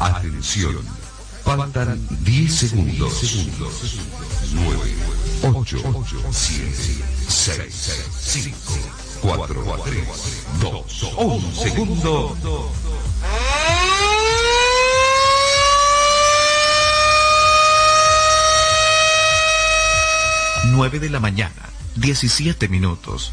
Atención. Faltan 10 segundos. 9, 8, 7, 6, 5, 4, 3, 2, 1 segundo. Nueve de la mañana, 17 minutos.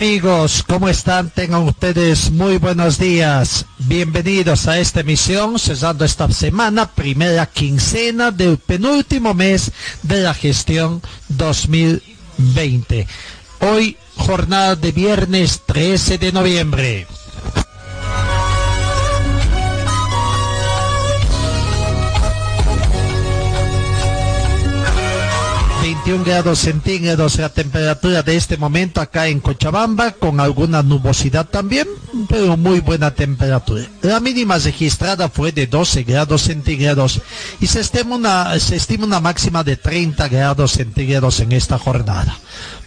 Amigos, ¿cómo están? Tengan ustedes muy buenos días. Bienvenidos a esta emisión, cesando esta semana, primera quincena del penúltimo mes de la gestión 2020. Hoy, jornada de viernes 13 de noviembre. 21 grados centígrados la temperatura de este momento acá en Cochabamba, con alguna nubosidad también, pero muy buena temperatura. La mínima registrada fue de 12 grados centígrados y se estima una, se estima una máxima de 30 grados centígrados en esta jornada.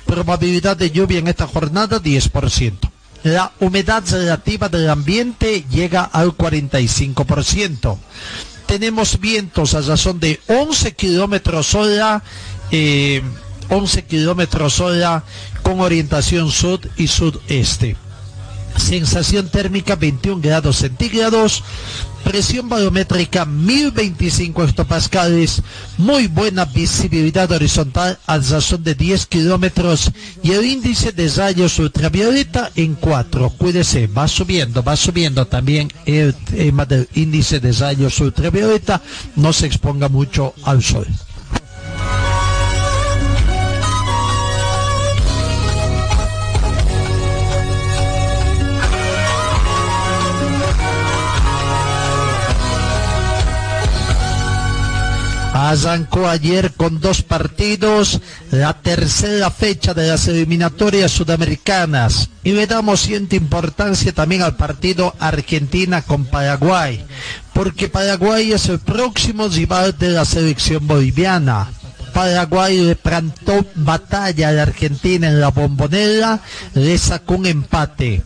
Probabilidad de lluvia en esta jornada 10%. La humedad relativa del ambiente llega al 45%. Tenemos vientos a razón de 11 kilómetros hora eh, 11 kilómetros hora con orientación sur y sudeste. Sensación térmica 21 grados centígrados. Presión barométrica 1025 hectopascales. Muy buena visibilidad horizontal a razón de 10 kilómetros. Y el índice de rayos ultravioleta en 4. Cuídese, va subiendo, va subiendo también el tema del índice de rayos ultravioleta. No se exponga mucho al sol. Arrancó ayer con dos partidos, la tercera fecha de las eliminatorias sudamericanas. Y le damos cierta importancia también al partido Argentina con Paraguay, porque Paraguay es el próximo rival de la selección boliviana. Paraguay le plantó batalla a la Argentina en la bombonera, le sacó un empate.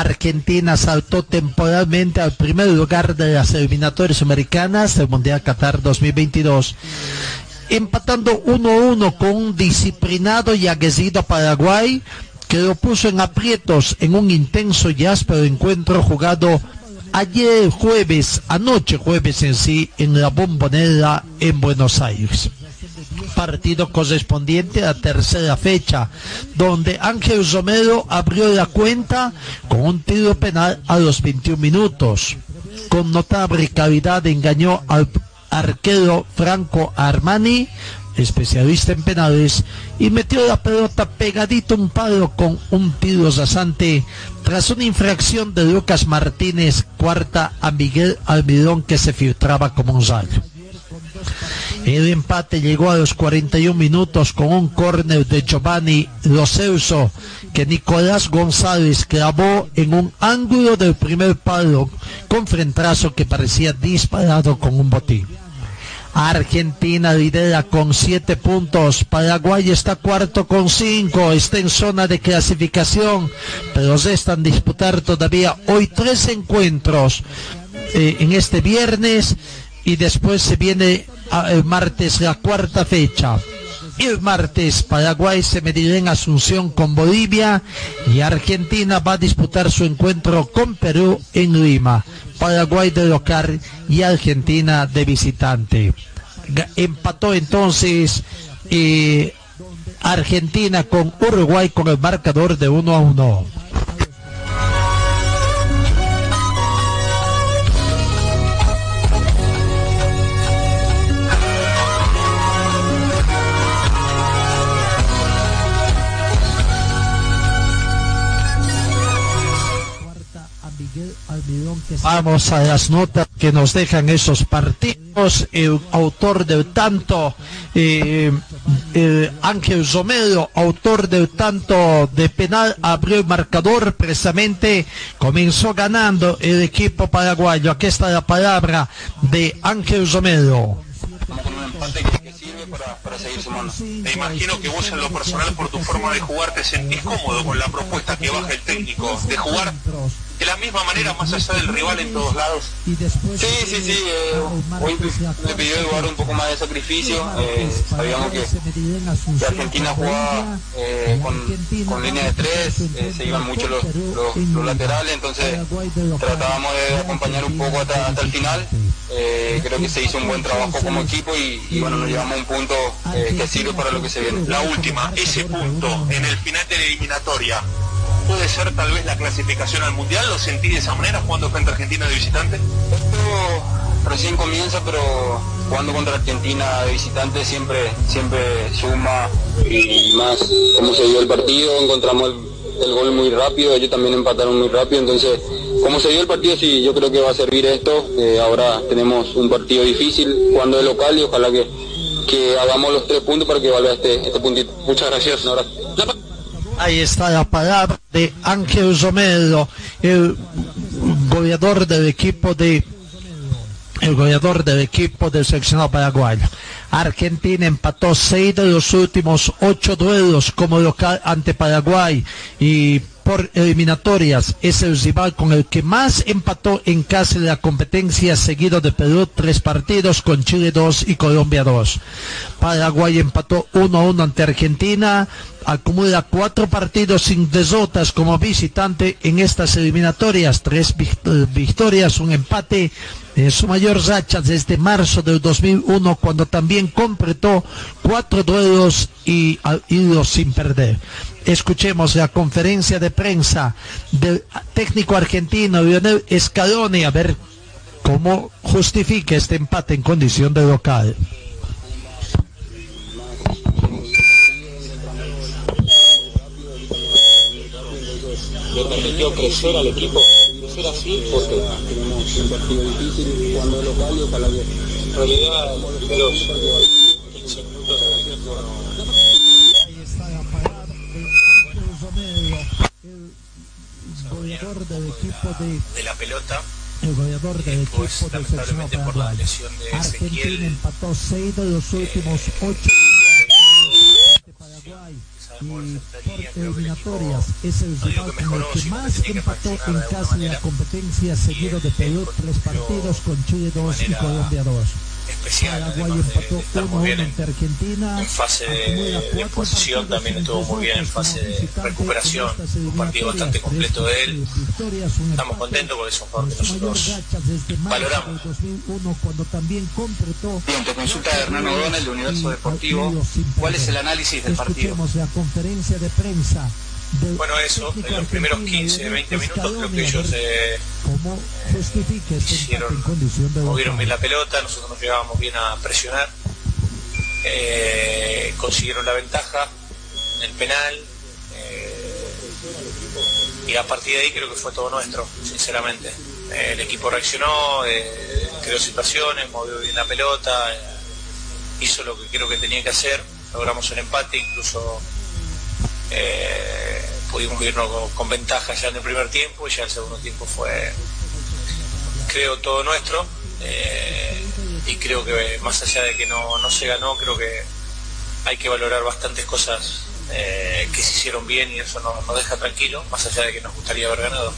Argentina saltó temporalmente al primer lugar de las eliminatorias americanas del Mundial Qatar 2022, empatando 1-1 con un disciplinado y aguerrido Paraguay que lo puso en aprietos en un intenso y áspero encuentro jugado ayer jueves, anoche jueves en sí, en la bombonera en Buenos Aires partido correspondiente a tercera fecha, donde Ángel Romero abrió la cuenta con un tiro penal a los 21 minutos. Con notable calidad engañó al arquero Franco Armani, especialista en penales, y metió la pelota pegadito un palo con un tiro rasante tras una infracción de Lucas Martínez, cuarta a Miguel Almidón que se filtraba como un rayo. El empate llegó a los 41 minutos con un córner de Giovanni Loseuso que Nicolás González clavó en un ángulo del primer palo con frentazo que parecía disparado con un botín. Argentina lidera con 7 puntos, Paraguay está cuarto con 5, está en zona de clasificación, pero se están disputar todavía hoy tres encuentros eh, en este viernes y después se viene el martes la cuarta fecha. El martes Paraguay se medirá en Asunción con Bolivia y Argentina va a disputar su encuentro con Perú en Lima. Paraguay de local y Argentina de visitante. Empató entonces eh, Argentina con Uruguay con el marcador de 1 a 1. Vamos a las notas que nos dejan esos partidos. El autor del tanto, eh, eh, Ángel Romero, autor del tanto de penal, abrió el marcador. Precisamente comenzó ganando el equipo paraguayo. Aquí está la palabra de Ángel Romero para, seguir sumando. Me imagino que vos en lo personal por tu forma de jugar te sentís cómodo con la propuesta que baja el técnico, de jugar de la misma manera más allá del rival en todos lados. Sí, sí, sí, eh, hoy me pidió jugar un poco más de sacrificio, eh, sabíamos que, Argentina jugaba eh, con, línea de tres, se iban mucho los, laterales, entonces tratábamos de acompañar un poco hasta, hasta el final. creo que se hizo un buen trabajo como equipo y, bueno, nos llevamos un punto que sirve para lo que se viene. La última, ese punto en el final de la eliminatoria, puede ser tal vez la clasificación al Mundial? ¿Lo sentí de esa manera jugando frente a Argentina de visitante? Esto recién comienza, pero jugando contra Argentina de visitante siempre, siempre suma y más como se dio el partido, encontramos el, gol muy rápido, ellos también empataron muy rápido, entonces como se dio el partido sí, yo creo que va a servir esto, eh, ahora tenemos un partido difícil jugando de local y ojalá que, que hagamos los tres puntos para que valga este, este puntito. Muchas gracias. Ahí está la palabra de Ángel Romero, el goleador del equipo de goleador del equipo del seleccionado paraguayo. Argentina empató seis de los últimos ocho duelos como local ante Paraguay y por eliminatorias. Es el rival con el que más empató en casa de la competencia, seguido de Perú tres partidos con Chile dos y Colombia dos. Paraguay empató 1 a 1 ante Argentina, acumula cuatro partidos sin derrotas como visitante en estas eliminatorias, tres victorias, un empate en su mayor racha desde marzo del 2001 cuando también completó cuatro duelos y ha ido sin perder. Escuchemos la conferencia de prensa del técnico argentino Lionel Scaloni a ver cómo justifica este empate en condición de local. le permitió crecer al equipo, local en realidad los 15 minutos goleador del equipo de, de la pelota. el goleador del equipo del lamentablemente por la lesión de Argentina Ezequiel, empató 6 de los últimos 8 de Paraguay y por eliminatorias es el rival con el que más empató en casa de la competencia seguido de Perú tres partidos con Chile 2 y Colombia 2 especial. Paraguay empató 1-1 ante Argentina. En fase de, posición también estuvo muy bien en fase de recuperación. Un partido bastante completo de él. Estamos contentos porque es un jugador que nosotros valoramos. Bien, te consulta Hernán O'Donnell de Universo Deportivo. ¿Cuál es el análisis del partido? la conferencia de prensa bueno, eso, en los primeros 15, 20 minutos creo que ellos eh, hicieron, movieron bien la pelota, nosotros nos llevábamos bien a presionar, eh, consiguieron la ventaja en el penal eh, y a partir de ahí creo que fue todo nuestro, sinceramente. el equipo reaccionó, creó situaciones, movió bien la pelota, hizo lo que creo que tenía que hacer, logramos el empate, incluso eh, pudimos irnos con, ventaja ya en el primer tiempo y ya el segundo tiempo fue, creo, todo nuestro. Eh, y creo que más allá de que no, se ganó, creo que hay que valorar bastantes cosas eh, que se hicieron bien y eso nos, nos deja tranquilo, más allá de que nos gustaría haber ganado.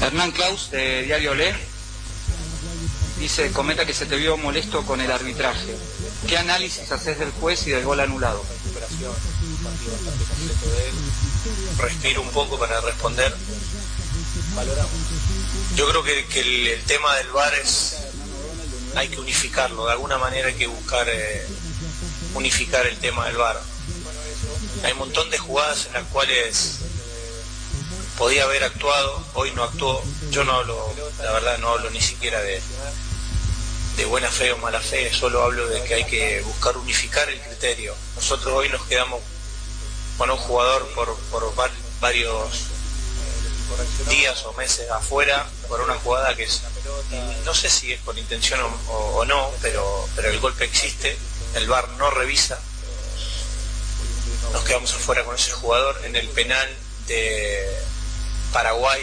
Hernán Klaus, de Diario Le, dice, comenta que se te vio molesto con el arbitraje. ¿Qué análisis haces del juez y del gol anulado? Respiro un poco para responder. Yo creo que, el, tema del VAR es hay que unificarlo, de alguna manera hay que buscar eh, unificar el tema del VAR. Hay un montón de jugadas en las cuales podía haber actuado, hoy no actuó, yo no hablo, la verdad no hablo ni siquiera de, de buena fe o mala fe, solo hablo de que hay que buscar unificar el criterio. Nosotros hoy nos quedamos con un jugador por, por varios días o meses afuera por una jugada que es, no sé si es con intención o, no, pero, pero el golpe existe, el VAR no revisa, nos quedamos afuera con ese jugador en el penal de Paraguay,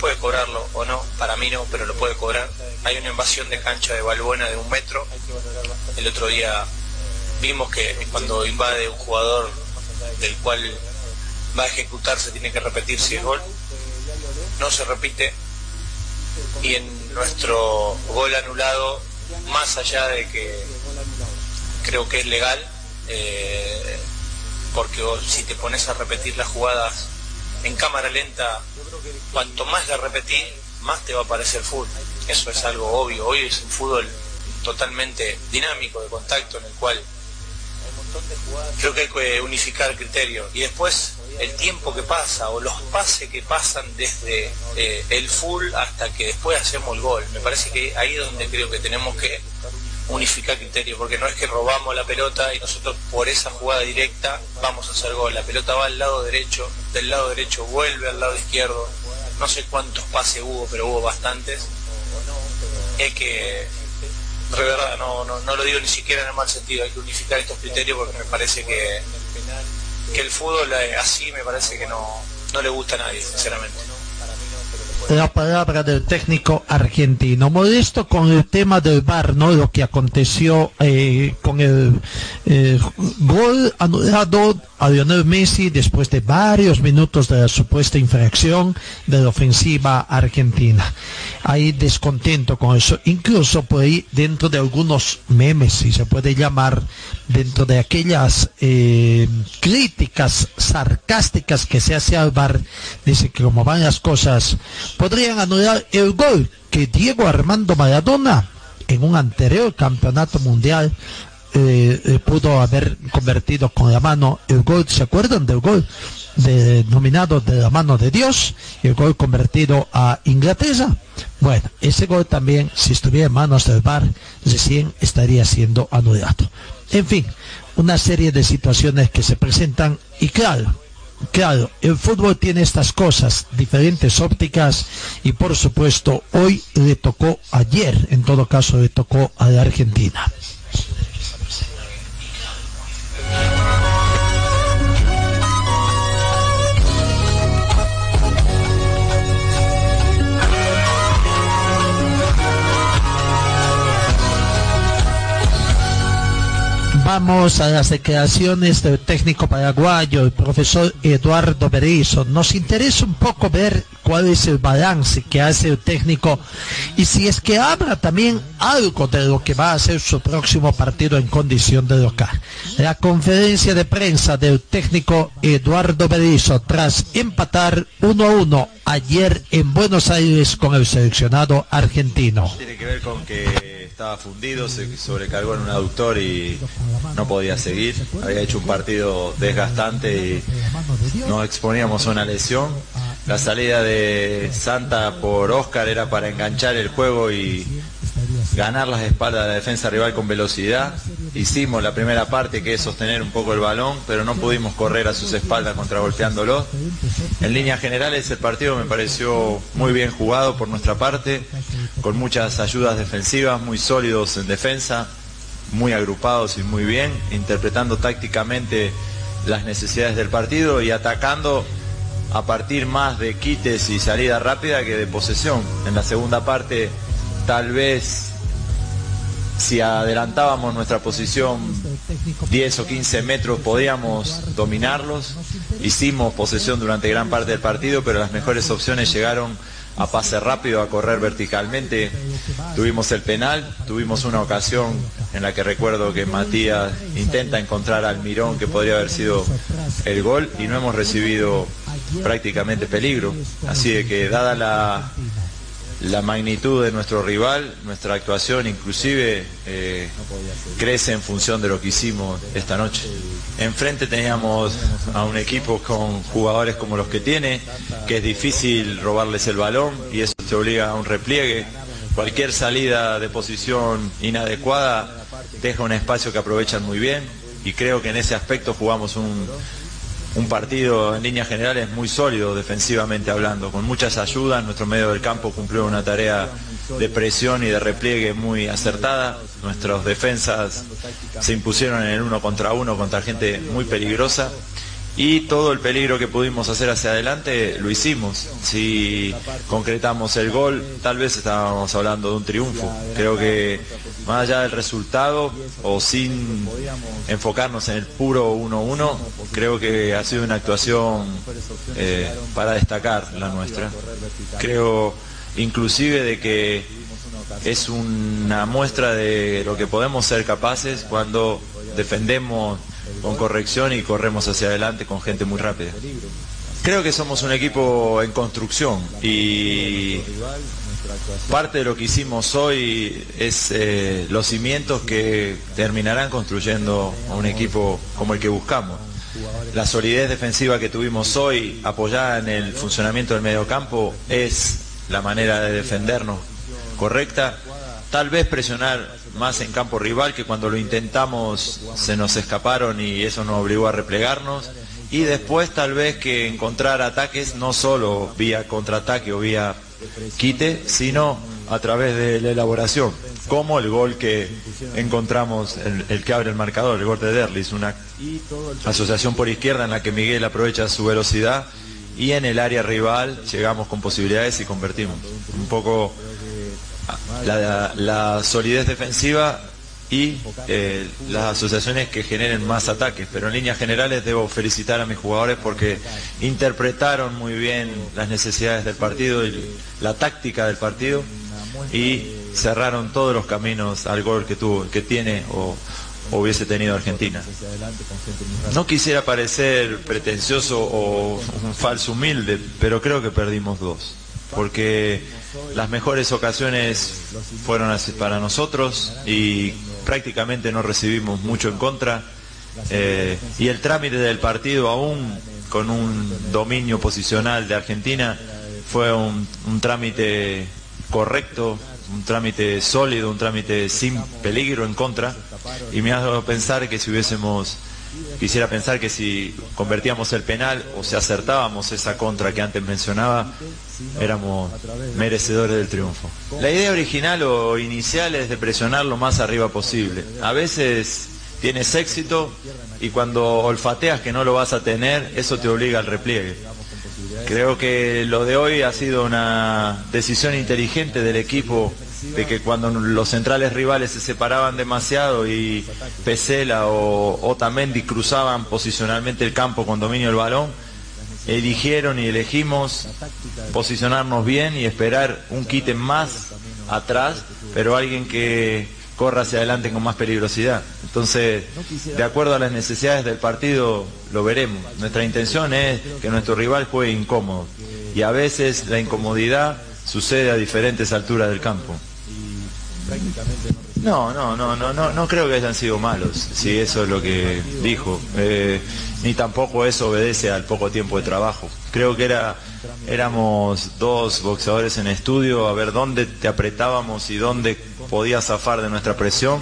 puede cobrarlo o no, para mí no, pero lo puede cobrar. Hay una invasión de cancha de Balbuena de un metro, el otro día vimos que cuando invade un jugador del cual va a ejecutarse tiene que repetir si es gol no se repite y en nuestro gol anulado, más allá de que creo que es legal, eh, porque si te pones a repetir las jugadas en cámara lenta, cuanto más la repetís, más te va a parecer fútbol. Eso es algo obvio. Hoy es un fútbol totalmente dinámico, de contacto, en el cual creo que hay que unificar el criterio. Y después el tiempo que pasa o los pases que pasan desde eh, el full hasta que después hacemos el gol. Me parece que ahí es donde creo que tenemos que unificar criterios, porque no es que robamos la pelota y nosotros por esa jugada directa vamos a hacer gol. La pelota va al lado derecho, del lado derecho vuelve al lado izquierdo. No sé cuántos pases hubo, pero hubo bastantes. Es que, de verdad, no, no, no lo digo ni siquiera en el mal sentido, hay que unificar estos criterios porque me parece que que el fútbol eh, así me parece que no, no le gusta a nadie, sinceramente. La palabra del técnico argentino. Modesto con el tema del bar, ¿no? Lo que aconteció eh, con el eh, gol anulado a Lionel Messi después de varios minutos de la supuesta infracción de la ofensiva argentina. Hay descontento con eso, incluso por ahí dentro de algunos memes, si se puede llamar, dentro de aquellas eh, críticas sarcásticas que se hace al bar, dice que como van las cosas, podrían anular el gol que Diego Armando Maradona en un anterior campeonato mundial eh, eh, pudo haber convertido con la mano el gol, ¿se acuerdan del gol? denominado de la mano de Dios el gol convertido a Inglaterra. Bueno, ese gol también, si estuviera en manos del VAR, recién estaría siendo anulado. En fin, una serie de situaciones que se presentan y claro, claro, el fútbol tiene estas cosas, diferentes ópticas y por supuesto hoy le tocó ayer, en todo caso le tocó a la Argentina. Vamos a las declaraciones del técnico paraguayo, el profesor Eduardo Berizzo. Nos interesa un poco ver cuál es el balance que hace el técnico y si es que habla también algo de lo que va a ser su próximo partido en condición de local. La conferencia de prensa del técnico Eduardo Berizzo tras empatar 1 a 1 ayer en Buenos Aires con el seleccionado argentino. Tiene que ver con que estaba fundido, se sobrecargó en un aductor y no podía seguir. Había hecho un partido desgastante y nos exponíamos a una lesión. La salida de Santa por Oscar era para enganchar el juego y ganar las espaldas de la defensa rival con velocidad. Hicimos la primera parte que es sostener un poco el balón, pero no pudimos correr a sus espaldas contra golpeándolo. En líneas generales el partido me pareció muy bien jugado por nuestra parte, con muchas ayudas defensivas, muy sólidos en defensa, muy agrupados y muy bien, interpretando tácticamente las necesidades del partido y atacando a partir más de quites y salida rápida que de posesión. En la segunda parte tal vez si adelantábamos nuestra posición 10 o 15 metros podíamos dominarlos. Hicimos posesión durante gran parte del partido, pero las mejores opciones llegaron a pase rápido, a correr verticalmente. Tuvimos el penal, tuvimos una ocasión en la que recuerdo que Matías intenta encontrar al Mirón que podría haber sido el gol y no hemos recibido prácticamente peligro. Así de que dada la la magnitud de nuestro rival, nuestra actuación inclusive eh, crece en función de lo que hicimos esta noche. Enfrente teníamos a un equipo con jugadores como los que tiene, que es difícil robarles el balón y eso te obliga a un repliegue. Cualquier salida de posición inadecuada deja un espacio que aprovechan muy bien y creo que en ese aspecto jugamos un, un partido en líneas generales muy sólido defensivamente hablando, con muchas ayudas. Nuestro medio del campo cumplió una tarea de presión y de repliegue muy acertada. Nuestras defensas se impusieron en el uno contra uno contra gente muy peligrosa y todo el peligro que pudimos hacer hacia adelante lo hicimos. Si concretamos el gol, tal vez estábamos hablando de un triunfo. Creo que más allá del resultado o sin enfocarnos en el puro 1-1, creo que ha sido una actuación eh, para destacar la nuestra. Creo inclusive de que es una muestra de lo que podemos ser capaces cuando defendemos con corrección y corremos hacia adelante con gente muy rápida. Creo que somos un equipo en construcción y parte de lo que hicimos hoy es eh, los cimientos que terminarán construyendo un equipo como el que buscamos. La solidez defensiva que tuvimos hoy, apoyada en el funcionamiento del mediocampo, es la manera de defendernos correcta. Tal vez presionar más en campo rival que cuando lo intentamos se nos escaparon y eso nos obligó a replegarnos. Y después tal vez que encontrar ataques no solo vía contraataque o vía quite, sino a través de la elaboración, como el gol que encontramos, el, que abre el marcador, el gol de Derlis, una asociación por izquierda en la que Miguel aprovecha su velocidad y en el área rival llegamos con posibilidades y convertimos. Un poco la, solidez defensiva y eh, las asociaciones que generen más ataques. Pero en líneas generales debo felicitar a mis jugadores porque interpretaron muy bien las necesidades del partido y la táctica del partido y cerraron todos los caminos al gol que tuvo, que tiene o, hubiese tenido Argentina. No quisiera parecer pretencioso o un falso humilde, pero creo que perdimos dos. Porque las mejores ocasiones fueron para nosotros y prácticamente no recibimos mucho en contra. Eh, y el trámite del partido aún con un dominio posicional de Argentina fue un, un trámite correcto, un trámite sólido, un trámite sin peligro en contra. Y me ha dado pensar que si hubiésemos Quisiera pensar que si convertíamos el penal o si acertábamos esa contra que antes mencionaba, éramos merecedores del triunfo. La idea original o inicial es de presionar lo más arriba posible. A veces tienes éxito y cuando olfateas que no lo vas a tener, eso te obliga al repliegue. Creo que lo de hoy ha sido una decisión inteligente del equipo de que cuando los centrales rivales se separaban demasiado y Pesela o Otamendi cruzaban posicionalmente el campo con dominio del balón, eligieron y elegimos posicionarnos bien y esperar un quite más atrás, pero alguien que corra hacia adelante con más peligrosidad. Entonces, de acuerdo a las necesidades del partido, lo veremos. Nuestra intención es que nuestro rival juegue incómodo y a veces la incomodidad sucede a diferentes alturas del campo. No, no, no, no, no, no creo que hayan sido malos, si eso es lo que dijo. Eh, ni tampoco eso obedece al poco tiempo de trabajo. Creo que era, éramos dos boxeadores en estudio a ver dónde te apretábamos y dónde podías zafar de nuestra presión.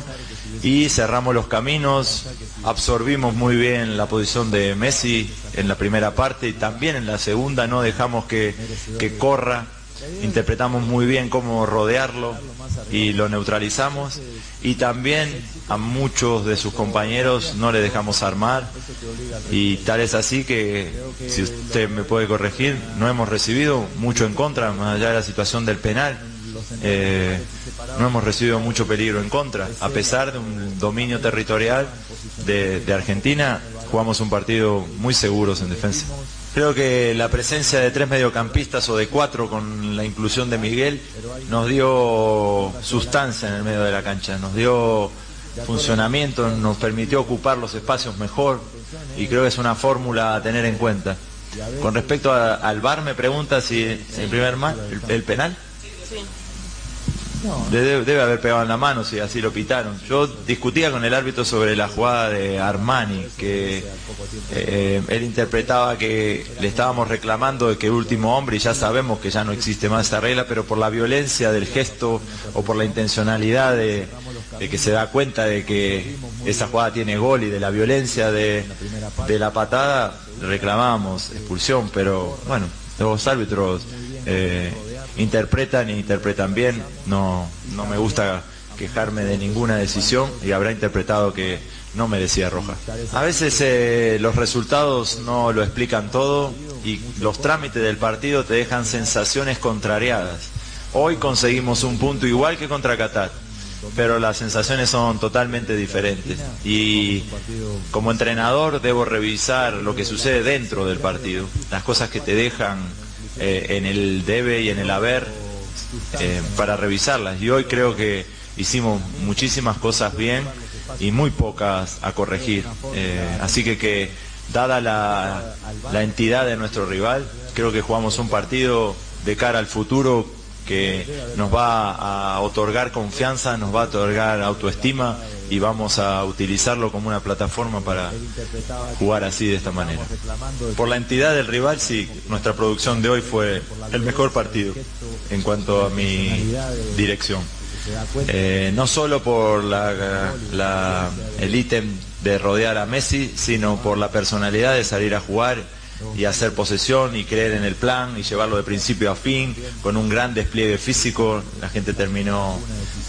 Y cerramos los caminos, absorbimos muy bien la posición de Messi en la primera parte y también en la segunda. No dejamos que, que corra. Interpretamos muy bien cómo rodearlo y lo neutralizamos. Y también a muchos de sus compañeros no le dejamos armar. Y tal es así que si usted me puede corregir no hemos recibido mucho en contra más allá de la situación del penal. Eh, no hemos recibido mucho peligro en contra. A pesar de un dominio territorial de, de Argentina jugamos un partido muy seguros en defensa Creo que la presencia de tres mediocampistas o de cuatro con la inclusión de Miguel nos dio sustancia en el medio de la cancha, nos dio funcionamiento, nos permitió ocupar los espacios mejor y creo que es una fórmula a tener en cuenta. Con respecto al VAR me pregunta si el primer mal, el, penal. Debe, haber pegado en la mano si así lo pitaron. Yo discutía con el árbitro sobre la jugada de Armani, que eh, él interpretaba que le estábamos reclamando de que último hombre, y ya sabemos que ya no existe más esa regla, pero por la violencia del gesto o por la intencionalidad de, que se da cuenta de que esa jugada tiene gol y de la violencia de, la patada, reclamamos expulsión, pero bueno, los árbitros eh, interpretan e interpretan bien. No, no me gusta quejarme de ninguna decisión y habrá interpretado que no merecía roja. A veces eh, los resultados no lo explican todo y los trámites del partido te dejan sensaciones contrariadas. Hoy conseguimos un punto igual que contra Qatar, pero las sensaciones son totalmente diferentes. Y como entrenador debo revisar lo que sucede dentro del partido, las cosas que te dejan eh, en el debe y en el haber eh, para revisarlas. Y hoy creo que hicimos muchísimas cosas bien y muy pocas a corregir. Eh, así que que dada la, la entidad de nuestro rival, creo que jugamos un partido de cara al futuro que nos va a otorgar confianza, nos va a otorgar autoestima y vamos a utilizarlo como una plataforma para jugar así de esta manera. Por la entidad del rival, sí, nuestra producción de hoy fue el mejor partido en cuanto a mi dirección. Eh, no solo por la, el ítem de rodear a Messi, sino por la personalidad de salir a jugar y hacer posesión y creer en el plan y llevarlo de principio a fin con un gran despliegue físico. La gente terminó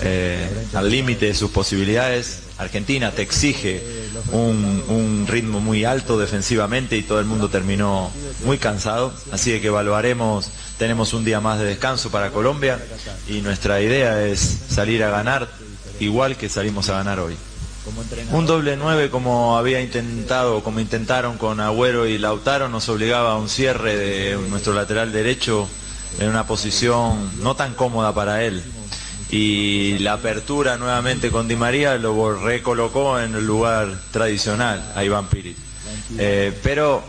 eh, al límite de sus posibilidades. Argentina te exige un, un ritmo muy alto defensivamente y todo el mundo terminó muy cansado. Así que evaluaremos, tenemos un día más de descanso para Colombia y nuestra idea es salir a ganar igual que salimos a ganar hoy. Un doble nueve como había intentado, como intentaron con Agüero y Lautaro, nos obligaba a un cierre de nuestro lateral derecho en una posición no tan cómoda para él. Y la apertura nuevamente con Di María lo recolocó en el lugar tradicional a Iván Pirit. Eh, pero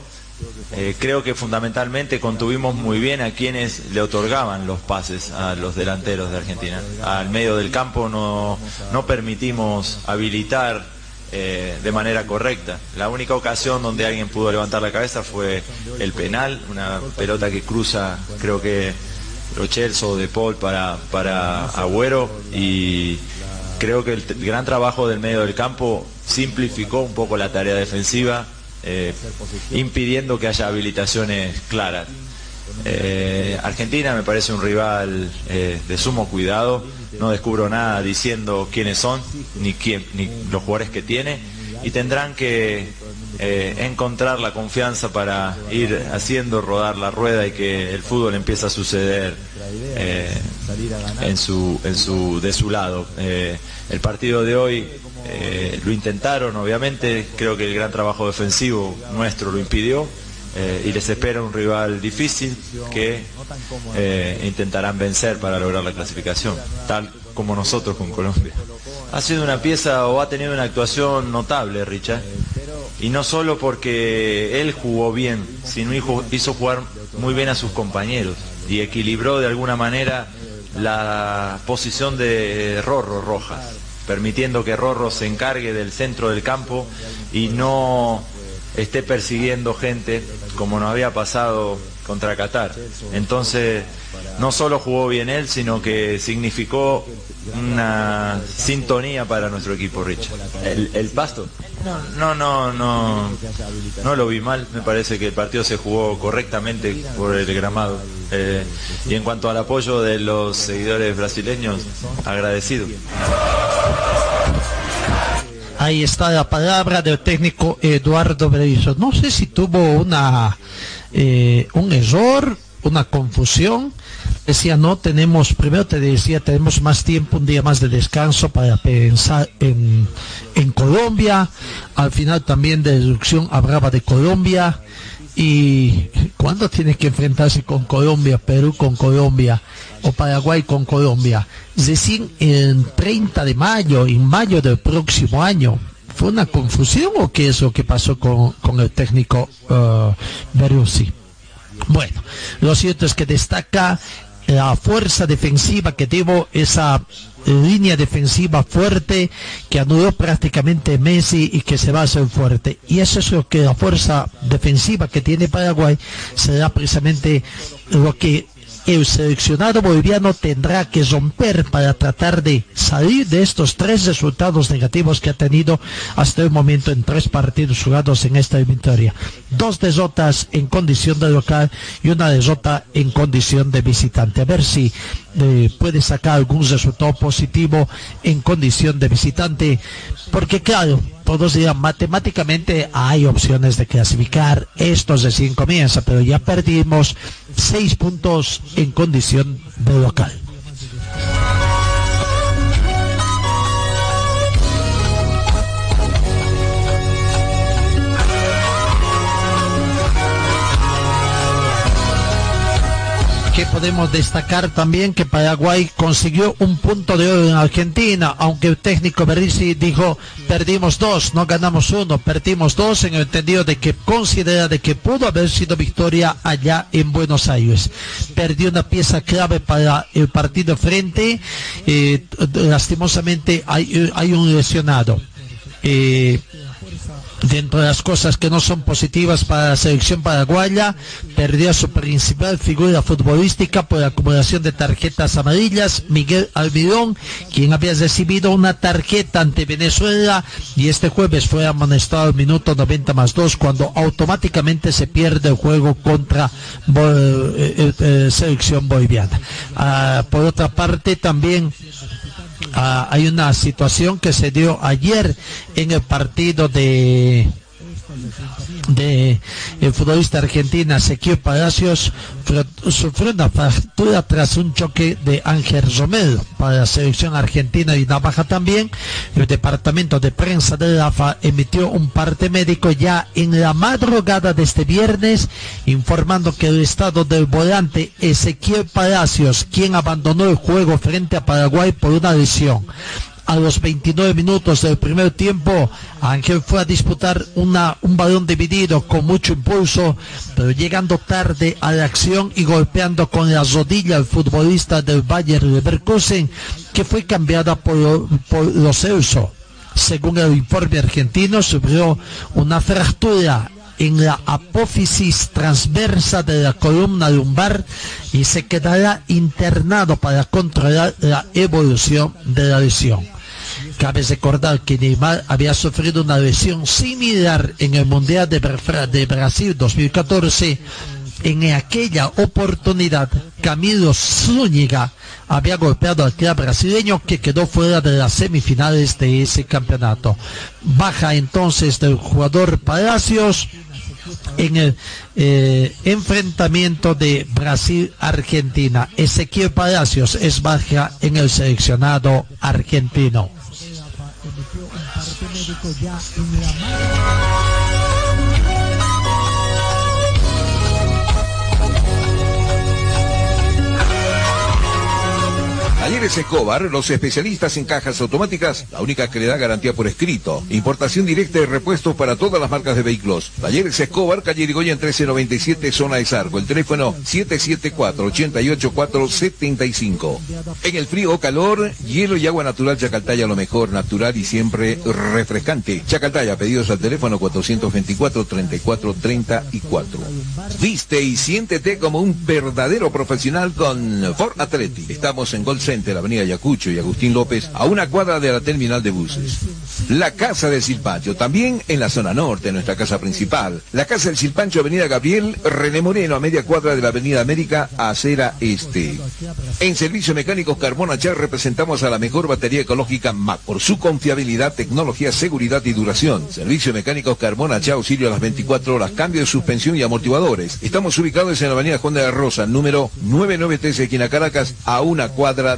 eh, creo que fundamentalmente contuvimos muy bien a quienes le otorgaban los pases a los delanteros de Argentina. Al medio del campo no, permitimos habilitar eh, de manera correcta. La única ocasión donde alguien pudo levantar la cabeza fue el penal, una pelota que cruza, creo que Lo Celso de Paul para, para Agüero y creo que el, gran trabajo del medio del campo simplificó un poco la tarea defensiva, eh, impidiendo que haya habilitaciones claras. Eh, Argentina me parece un rival eh, de sumo cuidado, no descubro nada diciendo quiénes son, ni, quién, ni los jugadores que tiene, y tendrán que encontrar la confianza para ir haciendo rodar la rueda y que el fútbol empiece a suceder en su, en su, de su lado. El partido de hoy eh, lo intentaron, obviamente, creo que el gran trabajo defensivo nuestro lo impidió. eh, y les espera un rival difícil que eh, intentarán vencer para lograr la clasificación, tal como nosotros con Colombia. Ha sido una pieza o ha tenido una actuación notable, Richard, y no solo porque él jugó bien, sino hizo, hizo jugar muy bien a sus compañeros y equilibró de alguna manera la posición de Rorro Rojas, permitiendo que Rorro se encargue del centro del campo y no esté persiguiendo gente como nos había pasado contra Qatar. Entonces, no solo jugó bien él, sino que significó una sintonía para nuestro equipo, Richard. ¿El, el pasto? No, no, no, no, no lo vi mal. Me parece que el partido se jugó correctamente por el gramado. Eh, y en cuanto al apoyo de los seguidores brasileños, agradecido. Ahí está la palabra del técnico Eduardo Berizzo. No sé si tuvo una eh, un error, una confusión. Decía, no tenemos, primero te decía, tenemos más tiempo, un día más de descanso para pensar en, Colombia. Al final también de deducción hablaba de Colombia. ¿Y cuándo tiene que enfrentarse con Colombia, Perú con Colombia o Paraguay con Colombia? Recién el 30 de mayo, en mayo del próximo año. ¿Fue una confusión o qué es lo que pasó con, con el técnico uh? Bueno, lo cierto es que destaca la fuerza defensiva que tuvo esa línea defensiva fuerte que anuló prácticamente Messi y que se va a hacer fuerte. Y eso es lo que la fuerza defensiva que tiene Paraguay será precisamente lo que el seleccionado boliviano tendrá que romper para tratar de salir de estos tres resultados negativos que ha tenido hasta el momento en tres partidos jugados en esta eliminatoria. Dos derrotas en condición de local y una derrota en condición de visitante. A ver si puede sacar algún resultado positivo en condición de visitante, porque claro, todos dirán, matemáticamente hay opciones de clasificar, esto recién comienza, pero ya perdimos seis puntos en condición de local. Que podemos destacar también que Paraguay consiguió un punto de oro en Argentina, aunque el técnico Berizzi dijo perdimos dos, no ganamos uno, perdimos dos en el entendido de que considera de que pudo haber sido victoria allá en Buenos Aires. Perdió una pieza clave para el partido frente, eh, lastimosamente hay, hay un lesionado. Eh, dentro de las cosas que no son positivas para la selección paraguaya, perdió a su principal figura futbolística por la acumulación de tarjetas amarillas, Miguel Almirón, quien había recibido una tarjeta ante Venezuela y este jueves fue amonestado al minuto 90 más 2 cuando automáticamente se pierde el juego contra eh, eh, eh, selección boliviana. Ah, por otra parte también Ah, hay una situación que se dio ayer en el partido de de el futbolista argentina Ezequiel Palacios sufrió una fractura tras un choque de Ángel Romero para la selección argentina y Navaja también. El departamento de prensa de la AFA emitió un parte médico ya en la madrugada de este viernes informando que el estado del volante Ezequiel Palacios, quien abandonó el juego frente a Paraguay por una lesión, a los 29 minutos del primer tiempo, Ángel fue a disputar un balón dividido con mucho impulso, pero llegando tarde a la acción y golpeando con la rodilla al futbolista del Bayern Leverkusen, que fue cambiada por, por los Celso. Según el informe argentino, sufrió una fractura en la apófisis transversa de la columna lumbar y se quedará internado para controlar la evolución de la lesión. Cabe recordar que Neymar había sufrido una lesión similar en el Mundial de, Brasil 2014. En aquella oportunidad, Camilo Zúñiga había golpeado al club brasileño que quedó fuera de las semifinales de ese campeonato. Baja entonces del jugador Palacios en el eh, enfrentamiento de Brasil-Argentina. Ezequiel Palacios es baja en el seleccionado argentino parte médico ya en la mano. Talleres Escobar, los especialistas en cajas automáticas, la única que le da garantía por escrito. Importación directa de repuestos para todas las marcas de vehículos. Talleres Escobar, calle Irigoyen 1397, zona de Sargo. El teléfono 774-88475. En el frío o calor, hielo y agua natural Chacaltaya, lo mejor, natural y siempre refrescante. Chacaltaya, pedidos al teléfono 424-3434. Viste y siéntete como un verdadero profesional con Ford Atleti. Estamos en De la avenida Yacucho y Agustín López, a una cuadra de la terminal de buses. La Casa del Silpancho, también en la zona norte, nuestra casa principal. La Casa del Silpancho, avenida Gabriel, René Moreno, a media cuadra de la avenida América, acera este. En Servicio Mecánicos Carbona Char representamos a la mejor batería ecológica MAC por su confiabilidad, tecnología, seguridad y duración. Servicio Mecánicos Carbona Char, auxilio a las 24 horas, cambio de suspensión y amortiguadores. Estamos ubicados en la avenida Juan de la Rosa, número 993, esquina Caracas, a una cuadra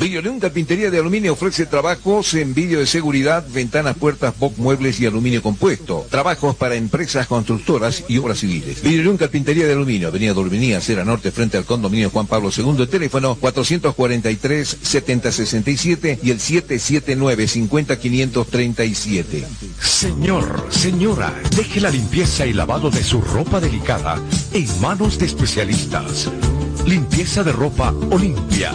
Videoleón Carpintería de Aluminio ofrece trabajos en vídeo de seguridad, ventanas, puertas, box, muebles y aluminio compuesto. Trabajos para empresas constructoras y obras civiles. Videoleón Carpintería de Aluminio, Avenida Dorminía, Cera Norte, frente al condominio Juan Pablo II, teléfono 443-7067 y el 779-50537. Señor, señora, deje la limpieza y lavado de su ropa delicada en manos de especialistas. Limpieza de ropa Olimpia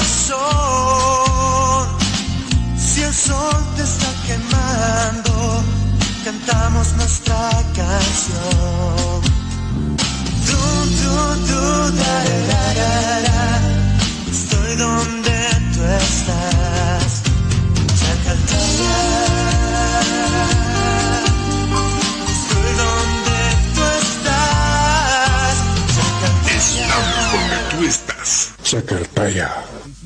corazón. Si el sol te está quemando, cantamos nuestra canción. Du, du, du, da, da, da, da, Estoy donde tú estás. Chacaltaya. Estoy donde tú estás. Estamos donde tú estás. Chacartaya.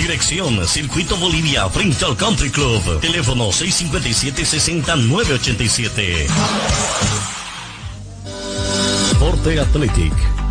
Dirección Circuito Bolivia frente al Country Club. Teléfono 657-60987. Forte Athletic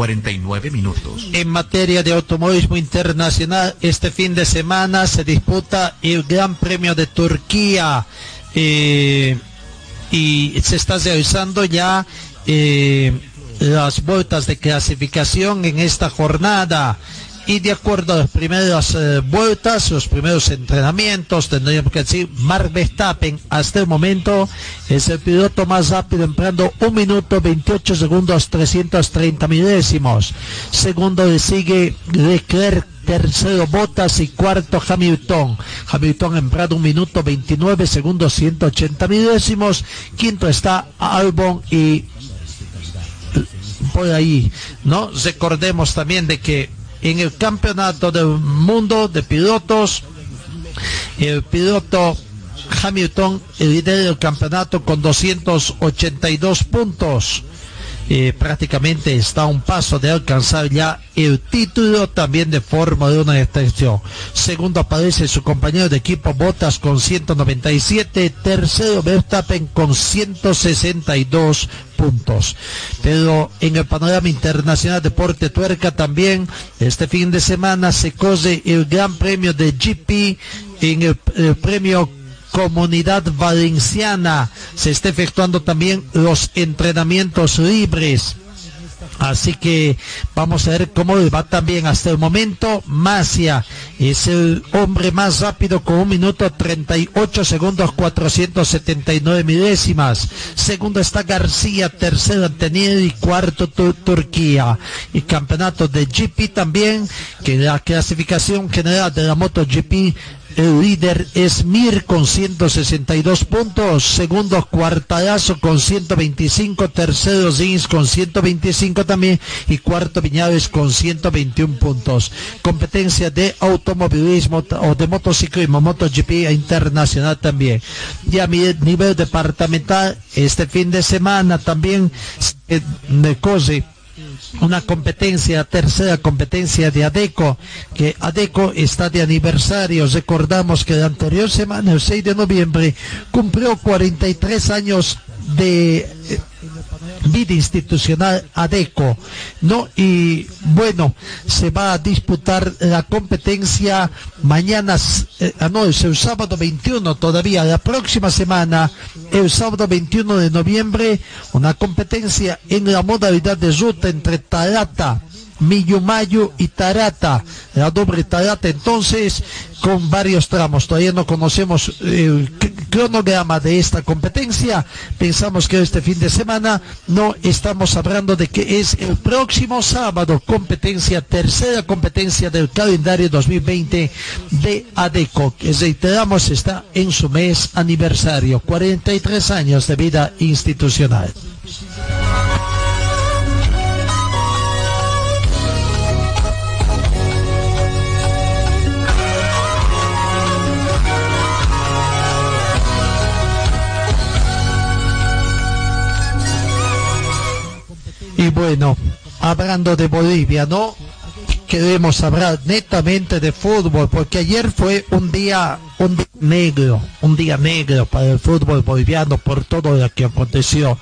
49 minutos. En materia de automovilismo internacional, este fin de semana se disputa el Gran Premio de Turquía eh, y se está realizando ya eh, las vueltas de clasificación en esta jornada. Y de acuerdo a las primeras eh, vueltas, los primeros entrenamientos, tendríamos que decir, Mark Verstappen hasta el momento es el piloto más rápido empleando 1 minuto 28 segundos 330 milésimos. Segundo le sigue Leclerc, tercero Bottas y cuarto Hamilton. Hamilton empleado 1 minuto 29 segundos 180 milésimos. Quinto está Albon y por ahí, ¿no? Recordemos también de que en el campeonato del mundo de pilotos, el piloto Hamilton el campeonato con 282 puntos. Prácticamente está a un paso de alcanzar ya el título también de Fórmula 1 de extensión. Segundo aparece su compañero de equipo Bottas con 197, tercero Verstappen con 162 puntos. Pero en el panorama internacional deporte tuerca también este fin de semana se corre el Gran Premio de GP en el, el premio Comunidad Valenciana. Se está efectuando también los entrenamientos libres. Así que vamos a ver cómo va también hasta el momento. Macia es el hombre más rápido con un minuto 38 segundos 479 milésimas. Segundo está García, tercero Anteniel y cuarto tu- Turquía. Y campeonato de GP también, que la clasificación general de la MotoGP El líder es Mir con 162 puntos. Segundo Cuartalazo con 125. Tercero Zins con 125 también. Y cuarto Viñales con 121 puntos. Competencia de automovilismo o de motociclismo, MotoGP internacional también. Y a nivel departamental, este fin de semana también eh, de COSE una competencia, tercera competencia de ADECO, que ADECO está de aniversario. Recordamos que la anterior semana, el 6 de noviembre, cumplió 43 años de vida institucional ADECO, ¿no? Y bueno, se va a disputar la competencia mañana, eh, ah, no, es el sábado 21 todavía, la próxima semana, el sábado 21 de noviembre, una competencia en la modalidad de ruta entre Tarata, Millumayo y Tarata, la doble Tarata entonces con varios tramos. Todavía no conocemos el cronograma de esta competencia. Pensamos que este fin de semana no estamos hablando de que es el próximo sábado competencia, tercera competencia del calendario 2020 de ADECO, que reiteramos está en su mes aniversario, 43 años de vida institucional. Y bueno, hablando de Bolivia, ¿no? Queremos hablar netamente de fútbol, porque ayer fue un día, un día negro, un día negro para el fútbol boliviano por todo lo que aconteció.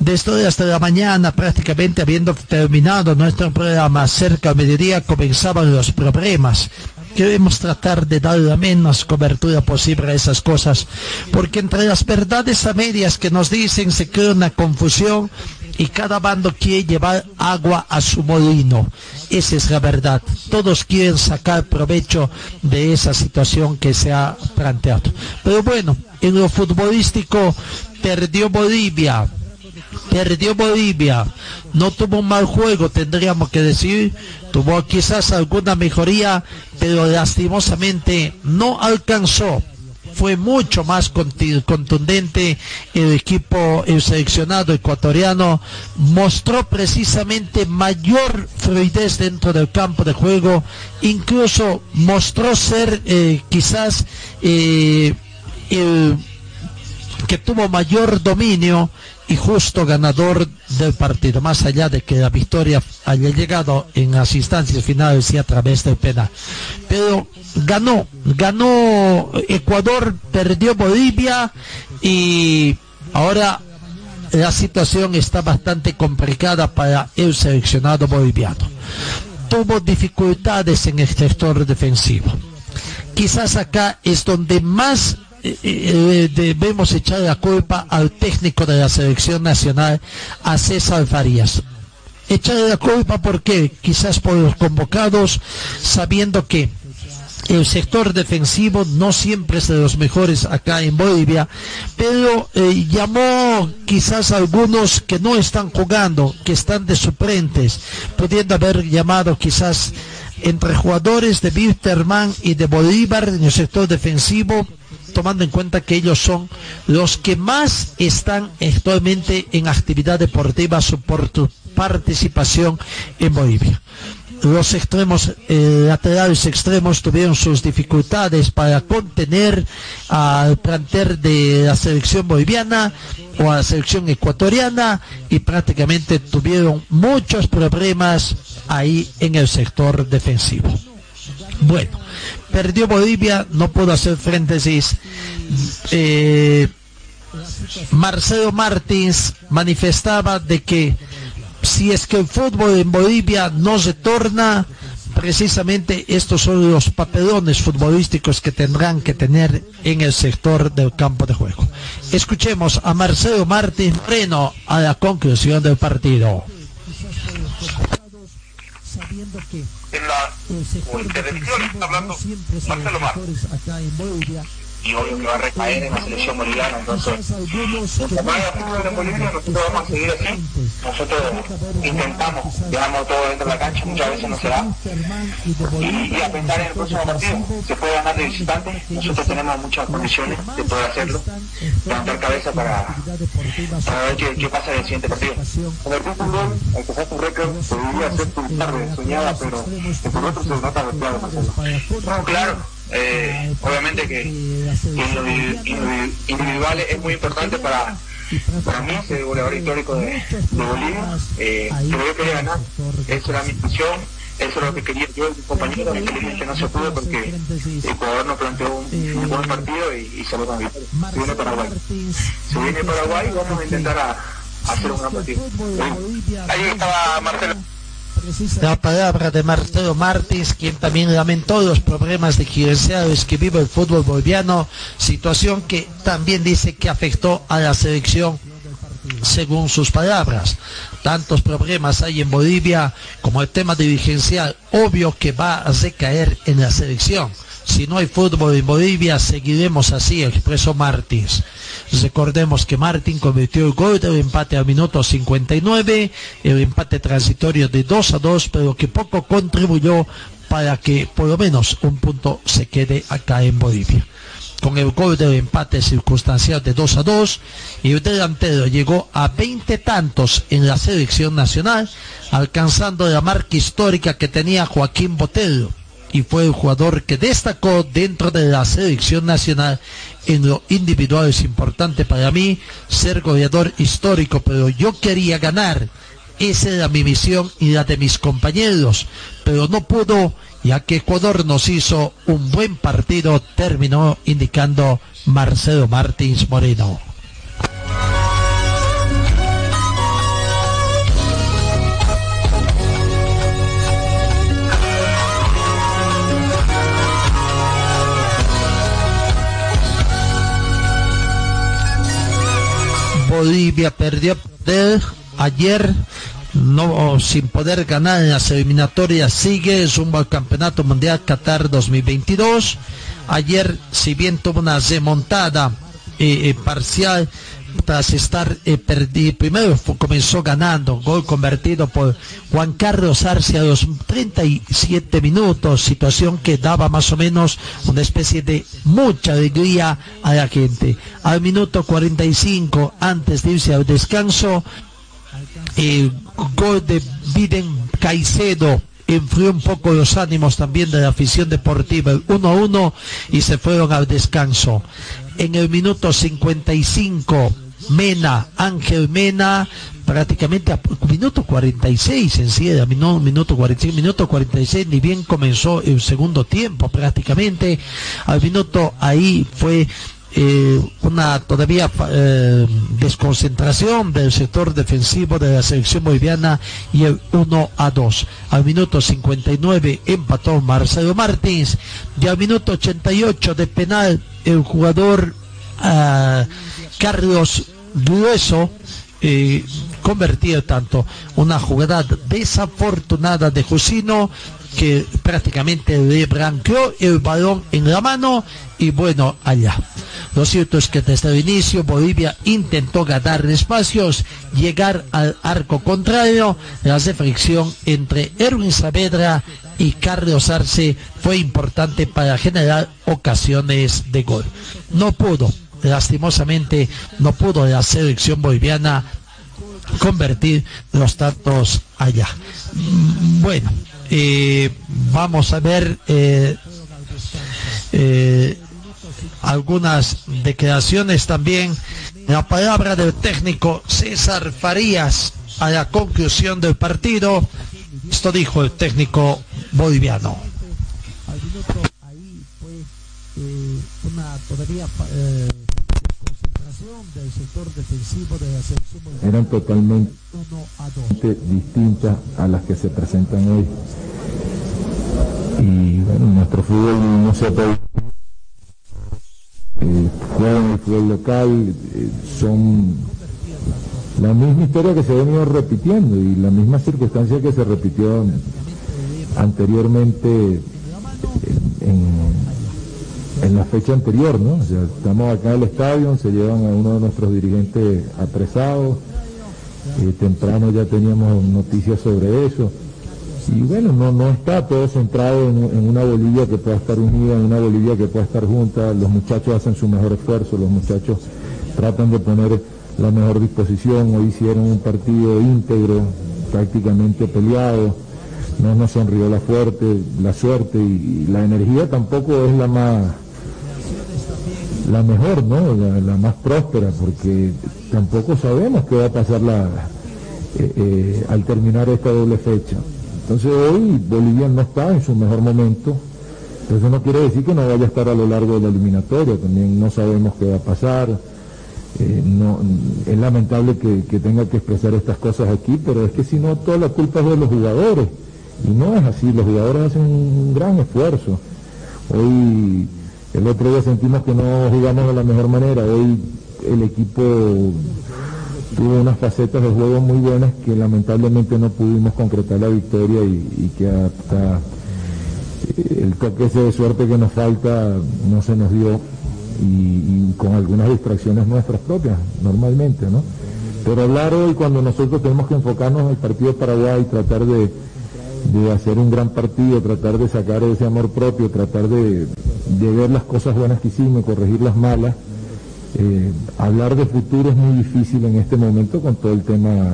Desde hasta la mañana, prácticamente habiendo terminado nuestro programa cerca al mediodía, comenzaban los problemas queremos tratar de dar la menos cobertura posible a esas cosas, porque entre las verdades a medias que nos dicen se crea una confusión y cada bando quiere llevar agua a su molino. Esa es la verdad. Todos quieren sacar provecho de esa situación que se ha planteado. Pero bueno, en lo futbolístico perdió Bolivia. Perdió Bolivia. No tuvo un mal juego, tendríamos que decir. Tuvo quizás alguna mejoría, pero lastimosamente no alcanzó fue mucho más contundente el equipo, el seleccionado ecuatoriano, mostró precisamente mayor fluidez dentro del campo de juego, incluso mostró ser eh, quizás eh, el que tuvo mayor dominio y justo ganador del partido, más allá de que la victoria haya llegado en las instancias finales y a través del penal. Pero ganó, ganó Ecuador, perdió Bolivia y ahora la situación está bastante complicada para el seleccionado boliviano. Tuvo dificultades en el sector defensivo. Quizás acá es donde más debemos echar la culpa al técnico de la selección nacional, a César Farías. Echarle la culpa porque quizás por los convocados, sabiendo que el sector defensivo no siempre es de los mejores acá en Bolivia, pero eh, llamó quizás a algunos que no están jugando, que están de suplentes, pudiendo haber llamado quizás entre jugadores de Wilterman y de Bolívar en el sector defensivo, tomando en cuenta que ellos son los que más están actualmente en actividad deportiva por su participación en Bolivia. Los extremos eh, laterales extremos tuvieron sus dificultades para contener al planter de la selección boliviana o a la selección ecuatoriana y prácticamente tuvieron muchos problemas ahí en el sector defensivo. Bueno, perdió Bolivia, no pudo hacer frente eh, Marcelo Martins manifestaba de que si es que el fútbol en Bolivia no se torna, precisamente estos son los papelones futbolísticos que tendrán que tener en el sector del campo de juego. Escuchemos a Marcelo Martín Moreno a la conclusión del partido. En la televisión está hablando Marcelo Martín. Y obvio que va a recaer en la selección boliviana. Entonces, mientras haya fútbol en Bolivia, nosotros vamos a seguir así. Nosotros intentamos, llevamos todo dentro de la cancha, muchas veces no se da. Y, y a pensar en el próximo partido. Se puede ganar de visitante, nosotros tenemos muchas condiciones de poder hacerlo. Levantar cabeza para, para ver qué, qué pasa en el siguiente partido. En el fútbol, fue tu récord, podría ser tu tarde soñada, pero por otro se nota golpeado, Marcelo. No, claro. Eh, obviamente que individual es muy importante para para mí ser goleador histórico de, Bolivia. Eh, pero yo quería ganar. Esa era mi misión eso era lo que quería yo y mi compañero infelizmente no se pudo porque Ecuador no planteó un, buen partido y, y salió con se viene Paraguay. Se viene Paraguay vamos a intentar hacer un gran partido. Ahí estaba Marcelo La palabra de Marcelo Martins, quien también lamentó los problemas de girenciales que vive el fútbol boliviano, situación que también dice que afectó a la selección según sus palabras. Tantos problemas hay en Bolivia como el tema dirigencial, obvio que va a recaer en la selección. Si no hay fútbol en Bolivia, seguiremos así, expresó Martins. Recordemos que Martín convirtió el gol del empate al minuto 59, el empate transitorio de 2 a 2, pero que poco contribuyó para que por lo menos un punto se quede acá en Bolivia. Con el gol del empate circunstancial de 2 a 2, el delantero llegó a 20 tantos en la selección nacional, alcanzando la marca histórica que tenía Joaquín Botero y fue el jugador que destacó dentro de la selección nacional en lo individual es importante para mí ser goleador histórico pero yo quería ganar. Esa era mi misión y la de mis compañeros pero no pudo ya que Ecuador nos hizo un buen partido terminó indicando Marcelo Martins Moreno Bolivia perdió poder ayer no sin poder ganar en las eliminatorias sigue rumbo al campeonato mundial Qatar 2022 ayer si bien tuvo una remontada eh, eh, parcial tras estar eh, perdi- primero comenzó ganando gol convertido por Juan Carlos Arce a los 37 minutos situación que daba más o menos una especie de mucha alegría a la gente al minuto 45 antes de irse al descanso el gol de Biden Caicedo enfrió un poco los ánimos también de la afición deportiva, el 1-1 y se fueron al descanso. En el minuto 55, Mena, Ángel Mena, prácticamente a minuto 46 en sí, era minu- minuto 46, minuto 46, ni bien comenzó el segundo tiempo prácticamente, al minuto ahí fue eh, una todavía eh, desconcentración del sector defensivo de la selección boliviana y el 1 a 2. Al minuto 59 empató Marcelo Martins y al minuto 88 de penal el jugador ah, Carlos Grueso eh, tanto una jugada desafortunada de Jusino que prácticamente le blanqueó el balón en la mano y bueno, allá. Lo cierto es que desde el inicio Bolivia intentó ganar espacios, llegar al arco contrario, la reflexión entre Erwin Saavedra y Carlos Arce fue importante para generar ocasiones de gol. No pudo, lastimosamente, no pudo la selección boliviana convertir los tantos allá. Mm, Bueno, eh, vamos a ver eh, eh, algunas declaraciones también. La palabra del técnico César Farías a la conclusión del partido. Esto dijo el técnico boliviano. una todavía del sector defensivo de la selección eran totalmente distintas a las que se presentan hoy. Y bueno, nuestro fútbol no se ha podido. Eh, juegan el fútbol local, eh, son la misma historia que se ha venido repitiendo y la misma circunstancia que se repitió anteriormente en, en en la fecha anterior, ¿no? O estamos acá en el estadio, se llevan a uno de nuestros dirigentes apresados, eh, temprano ya teníamos noticias sobre eso. Y bueno, no, no está todo centrado en, una Bolivia que pueda estar unida, en una Bolivia que pueda estar junta, los muchachos hacen su mejor esfuerzo, los muchachos tratan de poner la mejor disposición, hoy hicieron un partido íntegro, prácticamente peleado, no nos sonrió la fuerte, la suerte y la energía tampoco es la más la mejor, ¿no? La, la más próspera, porque tampoco sabemos qué va a pasar la, eh, eh, al terminar esta doble fecha. Entonces hoy Bolivia no está en su mejor momento, eso no quiere decir que no vaya a estar a lo largo de la eliminatoria, también no sabemos qué va a pasar. Eh, no, es lamentable que, que tenga que expresar estas cosas aquí, pero es que si no, toda la culpa es de los jugadores. Y no es así, los jugadores hacen un gran esfuerzo. Hoy, el otro día sentimos que no jugamos de la mejor manera, hoy el equipo tuvo unas facetas de juego muy buenas que lamentablemente no pudimos concretar la victoria y, que hasta eh, el toque ese de suerte que nos falta no se nos dio y, con algunas distracciones nuestras propias, normalmente, ¿no? Pero hablar hoy cuando nosotros tenemos que enfocarnos en el partido de Paraguay y tratar de hacer un gran partido, tratar de sacar ese amor propio, tratar de, de ver las cosas buenas que hicimos, corregir las malas, eh, hablar de futuro es muy difícil en este momento con todo el tema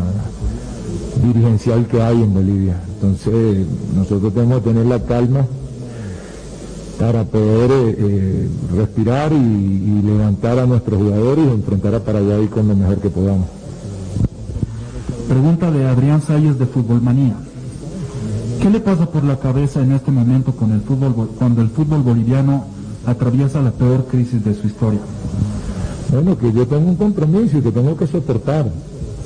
dirigencial que hay en Bolivia. Entonces, nosotros tenemos que tener la calma para poder eh, eh, respirar y, y levantar a nuestros jugadores y enfrentar a Paraguay con lo mejor que podamos. Pregunta de Adrián Salles de Fútbol Manía. ¿Qué le pasa por la cabeza en este momento con el fútbol, bo- cuando el fútbol boliviano atraviesa la peor crisis de su historia? Bueno, que yo tengo un compromiso y que tengo que soportar.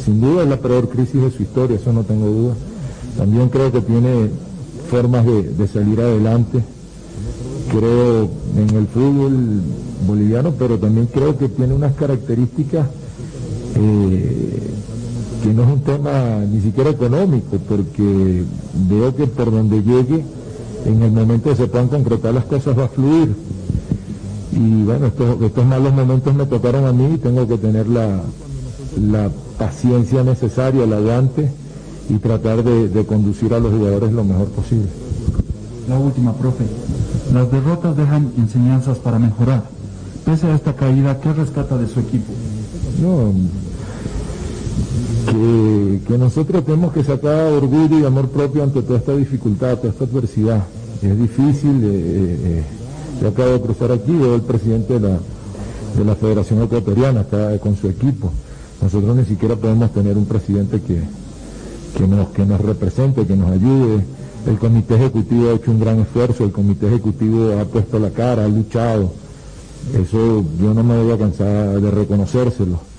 Sin duda es la peor crisis de su historia, eso no tengo duda. También creo que tiene formas de, de salir adelante. Creo en el fútbol boliviano, pero también creo que tiene unas características eh, que no es un tema ni siquiera económico, porque veo que por donde llegue, en el momento que se puedan concretar las cosas va a fluir. Y bueno, estos, estos malos momentos me tocaron a mí y tengo que tener la, la paciencia necesaria, el aguante y tratar de, de conducir a los jugadores lo mejor posible. La última, profe. Las derrotas dejan enseñanzas para mejorar. Pese a esta caída, ¿qué rescata de su equipo? No, que, nosotros tenemos que sacar orgullo y amor propio ante toda esta dificultad, toda esta adversidad. Es difícil, eh, eh, eh, yo acabo de cruzar aquí, veo el presidente de la, de la Federación Ecuatoriana, está con su equipo. Nosotros ni siquiera podemos tener un presidente que, que, nos, que nos represente, que nos ayude. El comité ejecutivo ha hecho un gran esfuerzo, el comité ejecutivo ha puesto la cara, ha luchado. Eso yo no me voy a cansar de reconocérselo.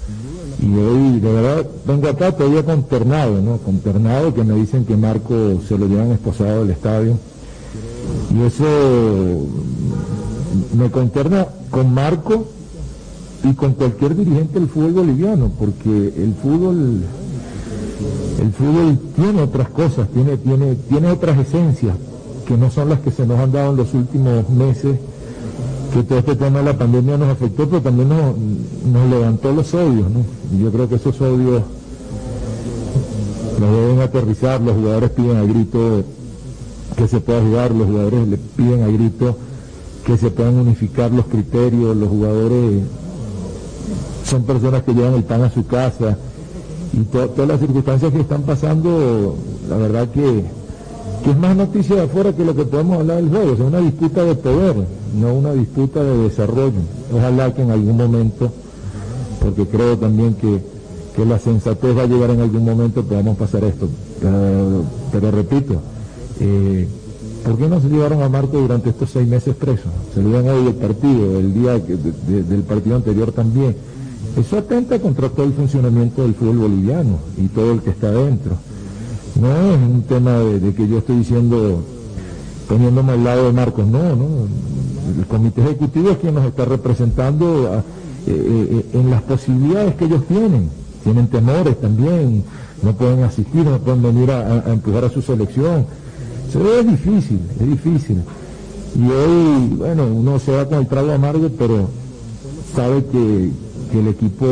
Y hoy, de verdad, vengo acá todavía consternado, ¿no? Consternado que me dicen que Marco se lo llevan esposado del estadio. Y eso me consterna con Marco y con cualquier dirigente del fútbol boliviano, porque el fútbol, el fútbol tiene otras cosas, tiene, tiene, tiene otras esencias que no son las que se nos han dado en los últimos meses que todo este tema de la pandemia nos afectó, pero también nos, nos levantó los odios, ¿no? Y yo creo que esos odios los deben aterrizar, los jugadores piden a grito que se pueda jugar, los jugadores le piden a grito que se puedan unificar los criterios, los jugadores son personas que llevan el pan a su casa y to- todas las circunstancias que están pasando, la verdad que, que es más noticia de afuera que lo que podemos hablar del juego, es una disputa de poder, no una disputa de desarrollo. Ojalá que en algún momento, porque creo también que, que la sensatez va a llegar en algún momento, podamos pasar esto. Pero, repito, eh, ¿por qué no se llevaron a Marco durante estos seis meses presos? Se lo dieron hoy el partido, el día del partido anterior también. Eso atenta contra todo el funcionamiento del fútbol boliviano y todo el que está dentro. No es un tema de, de que yo estoy diciendo, poniéndome al lado de Marcos, no, no. El comité ejecutivo es quien nos está representando a- eh, eh, en las posibilidades que ellos tienen. Tienen temores también, no pueden asistir, no pueden venir a, empujar a su selección. Eso es difícil, es difícil. Y hoy, bueno, uno se va con el trago amargo, pero sabe que, que el equipo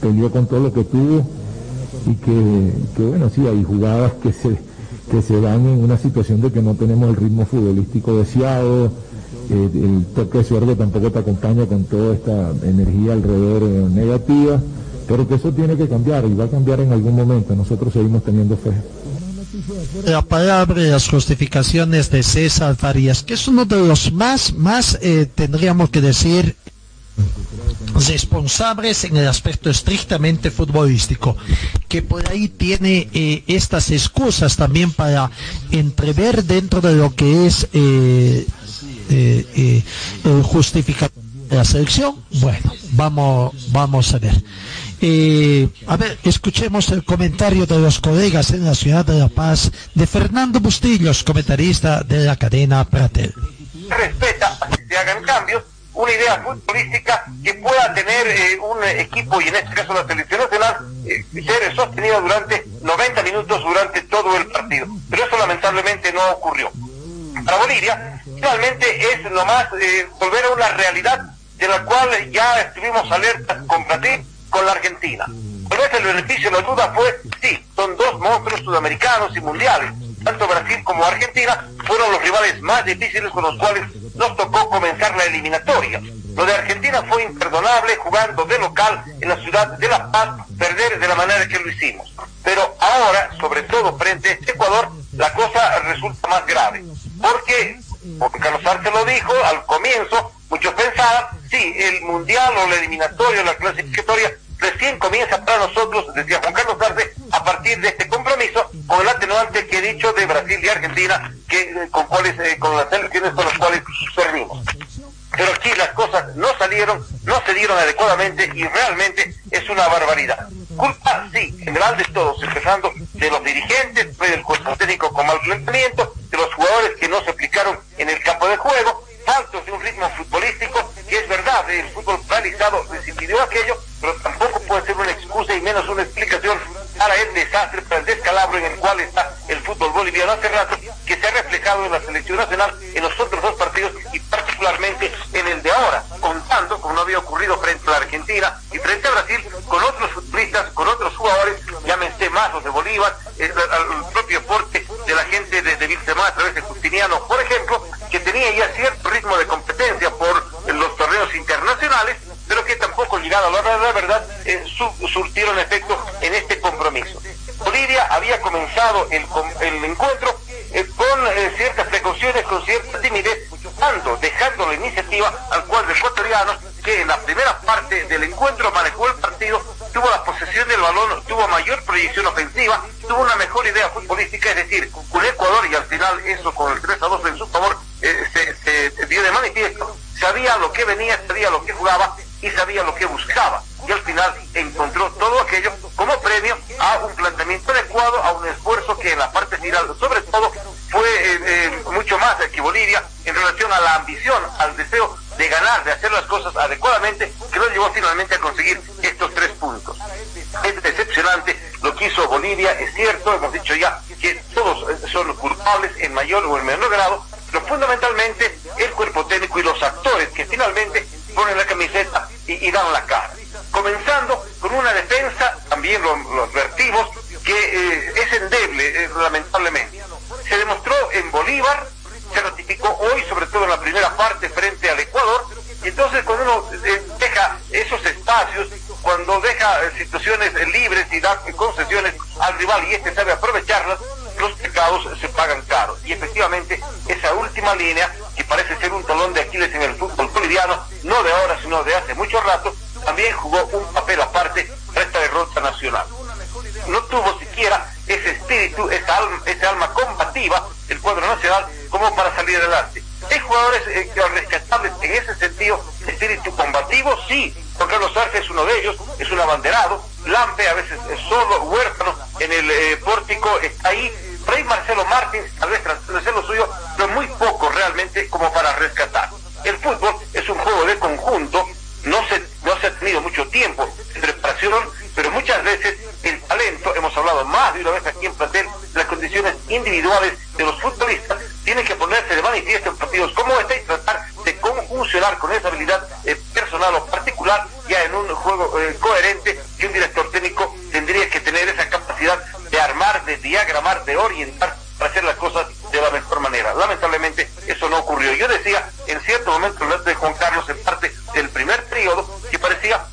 peleó con todo lo que tuvo y que, que, bueno, sí, hay jugadas que se, que se dan en una situación de que no tenemos el ritmo futbolístico deseado, eh, el toque de suerte tampoco te acompaña con toda esta energía alrededor eh, negativa, pero que eso tiene que cambiar y va a cambiar en algún momento, nosotros seguimos teniendo fe. La palabra y las justificaciones de César Farías, que es uno de los más, más, eh, tendríamos que decir, responsables en el aspecto estrictamente futbolístico, que por ahí tiene estas excusas también para entrever dentro de lo que es eh, eh, de la selección. Bueno, vamos, vamos a ver. Eh, a ver, escuchemos el comentario de los colegas en la ciudad de La Paz de Fernando Bustillos, comentarista de la cadena Pratel. respeta que se hagan cambios, una idea futbolística que pueda tener eh, un equipo, y en este caso la selección nacional, eh, ser sostenida durante 90 minutos durante todo el partido. Pero eso lamentablemente no ocurrió. Para Bolivia, finalmente es nomás eh, volver a una realidad de la cual ya estuvimos alertas con Brasil, con la Argentina. Tal vez el beneficio, la duda fue, sí, son dos monstruos sudamericanos y mundiales. Tanto Brasil como Argentina fueron los rivales más difíciles con los cuales nos tocó comenzar la eliminatoria. Lo de Argentina fue imperdonable jugando de local en la ciudad de La Paz, perder de la manera que lo hicimos. Pero ahora, sobre todo frente a Ecuador, la cosa resulta más grave. Porque, porque Carlos Arce lo dijo al comienzo, muchos pensaban, sí, el mundial o la eliminatoria o la clasificatoria recién comienza para nosotros, decía Juan Carlos Arce, a partir de este compromiso, con el atenuante que he dicho de Brasil y Argentina, que eh, con eh, con las selecciones con las cuales perdimos. Pero aquí las cosas no salieron, no se dieron adecuadamente y realmente es una barbaridad. Culpa, sí, general de todos, empezando de los dirigentes, del cuerpo técnico con mal planteamiento, de los jugadores que no se aplicaron en el campo de juego, faltos de un ritmo futbolístico, que es verdad, el fútbol paralizado decidió aquello, pero tampoco puede ser una excusa y menos una explicación para el desastre, para el descalabro en el cual está el fútbol boliviano. Hace rato, que se ha reflejado en la selección nacional en los otros dos partidos y particularmente en el de ahora, contando, como no había ocurrido frente a Argentina y frente a Brasil, con otros futbolistas, con otros jugadores, llámense Mazos de Bolívar, el, propio aporte de la gente de, de Vilsemá a través de Justiniano, por ejemplo, que tenía ya cierto ritmo de competencia por los torneos internacionales, pero que tampoco llegado a la hora de la verdad eh, su, surtieron efecto en este el, el encuentro eh, con eh, ciertas precauciones, con cierta timidez, dando, dejando la iniciativa al cuadro ecuatoriano que en la primera parte del encuentro manejó el partido, tuvo la posesión del balón, tuvo mayor proyección ofensiva, tuvo una mejor idea futbolística, es decir, un Ecuador y al final eso con el 3 a 2 en su favor eh, se, se dio de manifiesto, sabía lo que venía, sabía lo que jugaba y sabía lo que. Y al final encontró todo aquello como premio a un planteamiento adecuado, a un esfuerzo que en la parte final, sobre todo, fue eh, eh, mucho más que Bolivia en relación a la ambición, al deseo de ganar, de hacer las cosas adecuadamente, que nos llevó finalmente a conseguir estos tres puntos. Es decepcionante lo que hizo Bolivia, es cierto, hemos dicho ya que todos eh, son culpables en mayor o en menor grado, pero fundamentalmente el cuerpo técnico y los actores que finalmente ponen la camiseta y, y dan la cara. Comenzando con una defensa, también lo, lo advertimos, que eh, es endeble, eh, lamentablemente. Se demostró en Bolívar, se ratificó hoy, sobre todo en la primera parte frente al Ecuador, y entonces cuando uno eh, deja esos espacios, cuando deja eh, situaciones eh, libres y da concesiones al rival y este sabe aprovecharlas, los pecados se pagan caros. Y efectivamente, esa última línea, que parece ser un talón de Aquiles en el fútbol boliviano, no de ahora, sino de hace mucho rato, también jugó un papel aparte para esta derrota nacional. No tuvo siquiera ese espíritu, esa alma, esa alma combativa, el cuadro nacional, como para salir adelante. Hay jugadores eh, en ese sentido, espíritu combativo, sí. Juan Carlos Arce es uno de ellos, es un abanderado. Lampe a veces es solo, huérfano, en el eh, pórtico está ahí. Rey Marcelo Martins, tal vez tratando de hacer lo suyo, pero muy poco realmente como para rescatar. El fútbol es un juego de conjunto, no se, no se ha tenido mucho tiempo de preparación, pero muchas veces el talento, hemos hablado más de una vez aquí en Platel, las condiciones individuales de los futbolistas tienen que ponerse de manifiesto en partidos como este diagramar, de orientar para hacer las cosas de la mejor manera. Lamentablemente eso no ocurrió. Yo decía en cierto momento de Juan Carlos en parte del primer periodo que parecía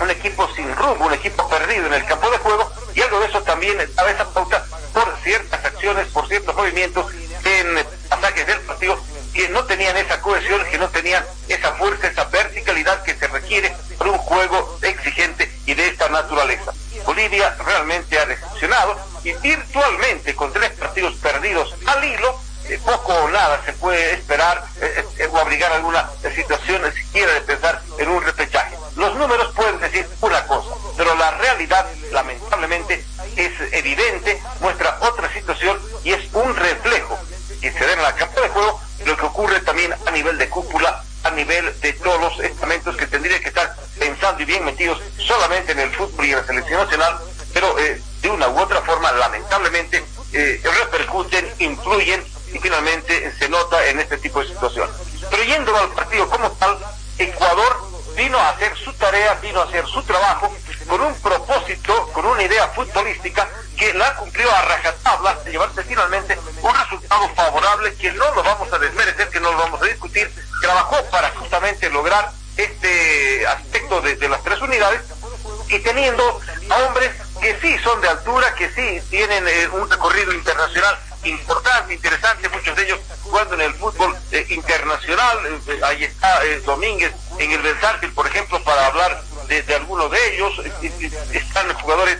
un equipo sin rumbo, un equipo perdido en el campo de juego y algo de eso también a esa pauta por ciertas acciones, por ciertos movimientos en pasajes del partido que no tenían esa cohesión, que no tenían esa fuerza, esa verticalidad que se requiere para un juego exigente y de esta naturaleza. Bolivia realmente ha decepcionado y virtualmente con tres partidos perdidos al hilo, eh, poco o nada se puede esperar eh, eh, o abrigar alguna situación siquiera de pensar en un repechaje. Los números pueden decir una cosa, pero la realidad lamentablemente es evidente, muestra otra situación y es un reflejo que se da en la campo de juego lo que ocurre también a nivel de cúpula, a nivel de todos los estamentos que tendrían que estar pensando y bien metidos solamente en el fútbol y en la selección nacional, pero eh, de una u otra forma, lamentablemente, eh, repercuten, influyen y finalmente se nota en este tipo de situación. Pero yendo al partido como tal, Ecuador vino a hacer su tarea, vino a hacer su trabajo con un propósito, con una idea futbolística que la cumplió a rajatabla de llevarse finalmente un resultado favorable que no lo vamos a desmerecer, que no lo vamos a discutir, trabajó para justamente lograr este aspecto de, las tres unidades y teniendo a hombres sí son de altura, que sí tienen eh, un recorrido internacional importante, interesante, muchos de ellos jugando en el fútbol eh, internacional, eh, ahí está Domínguez en el Benzartil, por ejemplo, para hablar de, de algunos de ellos, están jugadores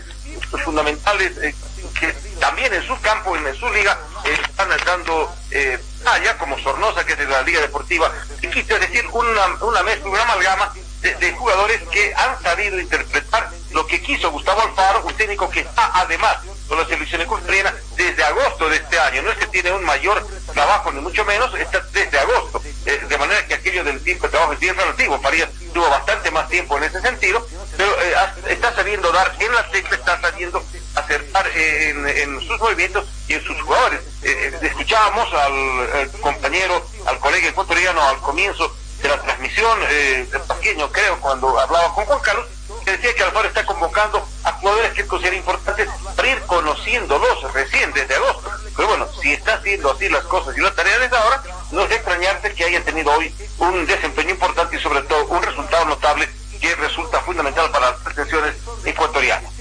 fundamentales que también en su campo, en su liga, están dando eh, talla, como Sornosa, que es de la Liga Deportiva es decir, una, una mezcla, una amalgama de, jugadores que han sabido interpretar lo que quiso Gustavo Alfaro, un técnico que está además con la selección ecuatoriana desde agosto de este año. No es que tiene un mayor trabajo, ni mucho menos, está desde agosto. Eh, de manera que aquello del tiempo de trabajo es bien relativo. Farías tuvo bastante más tiempo en ese sentido, pero eh, está sabiendo dar en la tecla, está sabiendo acertar en, sus movimientos y en sus jugadores. Eh, escuchábamos al, compañero, al colega ecuatoriano al comienzo de la transmisión, eh, pequeño creo, cuando hablaba con Juan Carlos, decía que Alfaro está convocando a jugadores que considera importantes para ir conociéndolos recién desde agosto. Pero bueno, si está haciendo así las cosas y la tarea desde ahora, no es extrañarse que hayan tenido hoy un desempeño importante y sobre todo un resultado notable que resulta fundamental para las pretensiones ecuatorianas.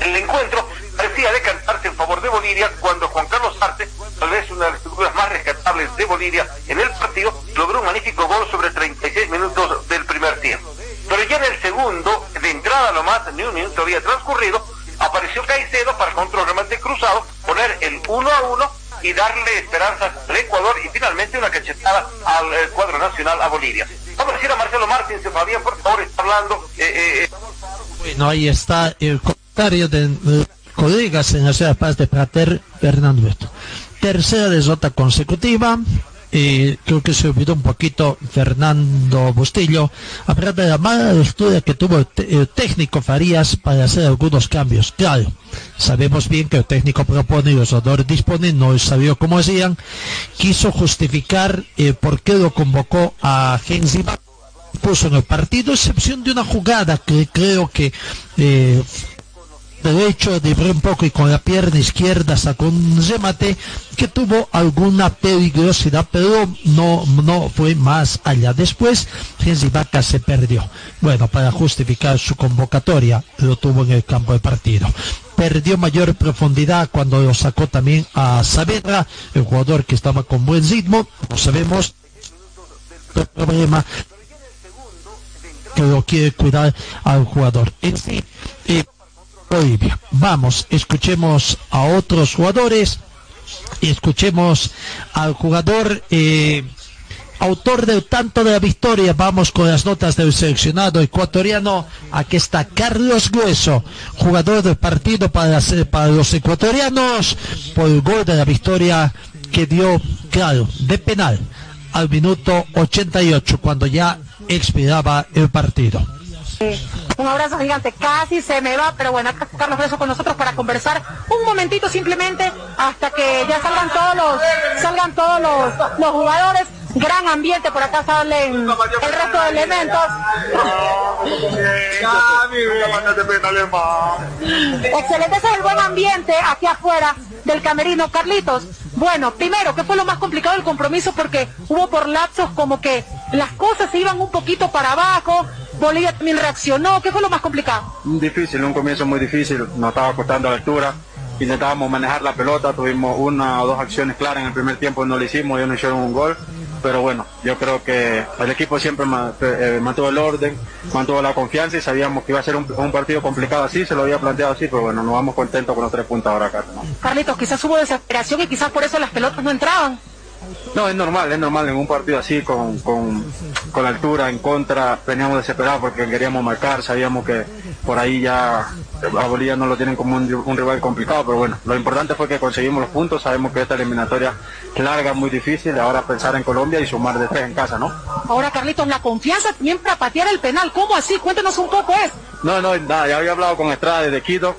El encuentro parecía decantarse en favor de Bolivia cuando Juan Carlos Arte, tal vez una de las figuras más rescatables de Bolivia en el partido, logró un magnífico gol sobre 36 minutos del primer tiempo. Pero ya en el segundo, de entrada nomás, ni un minuto había transcurrido, apareció Caicedo para control remate cruzado, poner el 1 a 1 y darle esperanzas al Ecuador y finalmente una cachetada al eh, cuadro nacional a Bolivia. Vamos a decir a Marcelo Martín, Fabián, por favor, está hablando. Eh, eh, bueno, ahí está el comentario de colegas en la ciudad paz de Prater, Fernando Tercera derrota consecutiva, creo que se olvidó un poquito Fernando Bustillo, pesar de la mala lectura que tuvo el, técnico Farías para hacer algunos cambios. Claro, sabemos bien que el técnico propone y los jugadores disponen, no sabía cómo hacían, quiso justificar eh, por qué lo convocó a Genzi puso en el partido, excepción de una jugada que creo que eh, derecho de un poco y con la pierna izquierda sacó un remate que tuvo alguna peligrosidad, pero no, no fue más allá. Después, Gensi Vaca se perdió. Bueno, para justificar su convocatoria, lo tuvo en el campo de partido. Perdió mayor profundidad cuando lo sacó también a Saavedra, el jugador que estaba con buen ritmo. No sabemos el problema que lo quiere cuidar al jugador. En fin, eh, Bolivia. Vamos, escuchemos a otros jugadores y escuchemos al jugador eh, autor del tanto de la victoria. Vamos con las notas del seleccionado ecuatoriano. Aquí está Carlos Grueso, jugador del partido para, para los ecuatorianos por el gol de la victoria que dio, claro, de penal al minuto 88 cuando ya expiraba el partido. Un abrazo gigante, casi se me va, pero bueno, acá Carlos Breso con nosotros para conversar un momentito simplemente hasta que ya salgan todos los, salgan todos los, los jugadores. Gran ambiente, por acá salen el resto de elementos. Excelente, ese es el buen ambiente aquí afuera del camerino. Carlitos, bueno, primero, ¿qué fue lo más complicado del compromiso? Porque hubo por lapsos como que las cosas se iban un poquito para abajo, Bolivia también reaccionó, ¿qué fue lo más complicado? Difícil, un comienzo muy difícil, nos estaba costando la altura, intentábamos manejar la pelota, tuvimos una o dos acciones claras en el primer tiempo, no lo hicimos, ellos no hicieron un gol, pero bueno, yo creo que el equipo siempre ma- eh, mantuvo el orden, mantuvo la confianza y sabíamos que iba a ser un, un partido complicado así, se lo había planteado así, pero bueno, nos vamos contentos con los tres puntos ahora acá. ¿no? Carlitos, quizás hubo desesperación y quizás por eso las pelotas no entraban. No, es normal, es normal en un partido así, con, con, con la altura en contra, veníamos desesperados porque queríamos marcar, sabíamos que por ahí ya a Bolivia no lo tienen como un, un rival complicado, pero bueno, lo importante fue que conseguimos los puntos, sabemos que esta eliminatoria es larga, muy difícil, ahora pensar en Colombia y sumar de tres en casa, ¿no? Ahora, Carlitos, la confianza también para patear el penal. ¿Cómo así? Cuéntenos un poco, ¿es? No, no, nada, ya había hablado con Estrada desde Quito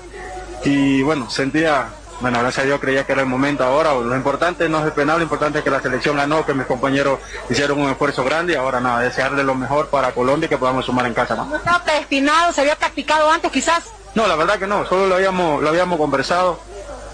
y bueno, sentía, bueno, gracias a Dios creía que era el momento ahora. Lo importante no es el penal, lo importante es que la selección ganó, que mis compañeros hicieron un esfuerzo grande y ahora nada, desearle lo mejor para Colombia y que podamos sumar en casa, ¿no? No estaba predestinado, se había practicado antes quizás. No, la verdad que no, solo lo habíamos, lo habíamos conversado,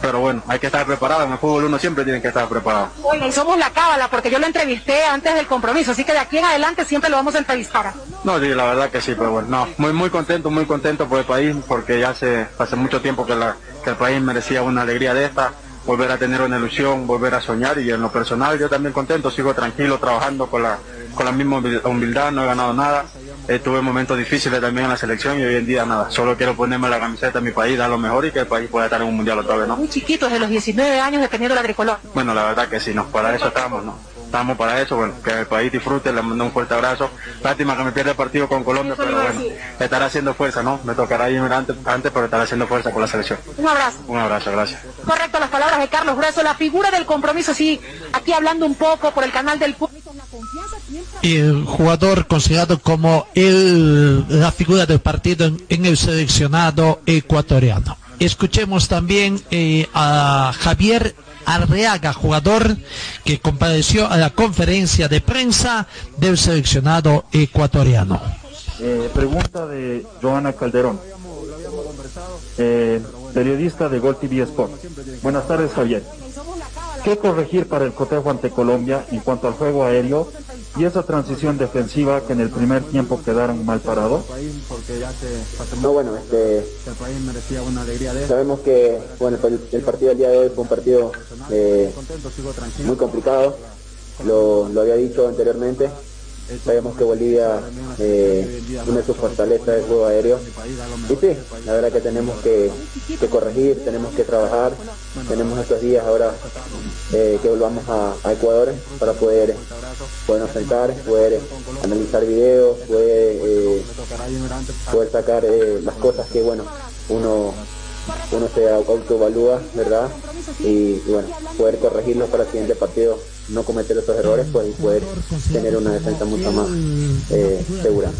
pero bueno, hay que estar preparado, en el fútbol uno siempre tiene que estar preparado. Oiga, y somos la cábala porque yo lo entrevisté antes del compromiso, así que de aquí en adelante siempre lo vamos a entrevistar. No, sí, la verdad que sí, pero bueno, no, muy muy contento, muy contento por el país, porque ya hace, hace mucho tiempo que, la, que el país merecía una alegría de esta, volver a tener una ilusión, volver a soñar y en lo personal yo también contento, sigo tranquilo trabajando con la, con la misma humil- humildad, no he ganado nada, eh, tuve momentos difíciles también en la selección y hoy en día nada, solo quiero ponerme la camiseta de mi país, dar lo mejor y que el país pueda estar en un mundial otra vez, ¿no? Muy chiquito, desde los 19 años, dependiendo de la tricolor. Bueno, la verdad que sí, no, para eso estamos, ¿no? Estamos para eso, bueno, que el país disfrute, le mando un fuerte abrazo. Lástima que me pierda el partido con Colombia, pero bueno, estará haciendo fuerza, ¿no? Me tocará ir antes, antes, pero estará haciendo fuerza con la selección. Un abrazo. Un abrazo, gracias. Correcto, las palabras de Carlos Grueso, la figura del compromiso, sí, aquí hablando un poco por el canal del público. El jugador considerado como la figura del partido en, en el seleccionado ecuatoriano. Escuchemos también eh, a Javier Arreaga, jugador que compareció a la conferencia de prensa del seleccionado ecuatoriano. Eh, pregunta de Joana Calderón, eh, periodista de Gol TV Sport. Buenas tardes, Javier. ¿Qué corregir para el cotejo ante Colombia en cuanto al juego aéreo y esa transición defensiva que en el primer tiempo quedaron mal parados? No, bueno, este, sabemos que bueno, el, partido del día de hoy fue un partido eh, muy complicado, lo había dicho anteriormente, sabemos que Bolivia, eh, una de sus fortalezas es juego aéreo, y sí, la verdad que tenemos que, corregir, tenemos que trabajar, tenemos estos días ahora eh, que volvamos a, a Ecuador para poder podernos sentar, poder analizar videos, poder, eh, poder sacar eh, las cosas que bueno uno uno se autoevalúa, ¿verdad? Y, bueno, poder corregirlos para el siguiente partido, no cometer esos errores, pues y poder tener una defensa mucho más eh, segura.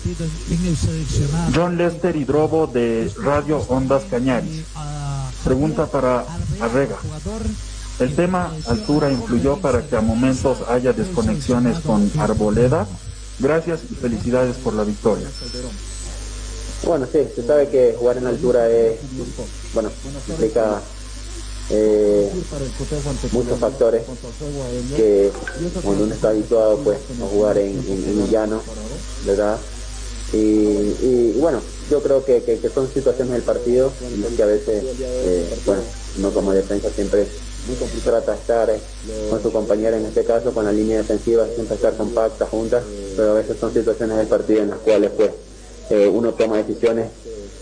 John Lester Hidrobo de Radio Ondas Cañaris. Pregunta para Arrega. ¿El tema altura influyó para que a momentos haya desconexiones con Arboleda? Gracias y felicidades por la victoria. Bueno, sí, se sabe que jugar en altura es, bueno, implica eh, muchos factores que cuando uno está habituado pues a jugar en, en, llano, ¿verdad? Y, y, bueno, yo creo que, que, son situaciones del partido en las que a veces, eh, bueno, uno como defensa siempre trata de estar eh, con su compañera, en este caso con la línea defensiva, siempre estar compacta, juntas, pero a veces son situaciones del partido en las cuales pues eh, uno toma decisiones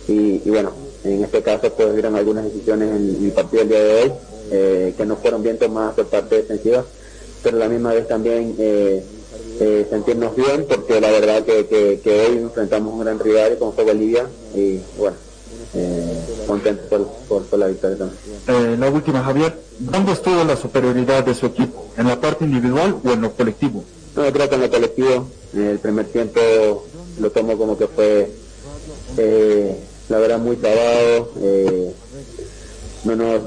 y, y, bueno, en este caso pues hubieron algunas decisiones en el partido del día de hoy eh, que no fueron bien tomadas por parte defensiva, pero a la misma vez también eh, eh, sentirnos bien porque la verdad que, que, que, hoy enfrentamos un gran rival como fue Bolivia y bueno, eh, contentos por, por, por, la victoria también. Eh, la última, Javier, ¿dónde estuvo la superioridad de su equipo? ¿En la parte individual o en lo colectivo? No, yo creo que en lo colectivo, en el primer tiempo lo tomo como que fue, eh, la verdad, muy trabado. Eh, no, nos,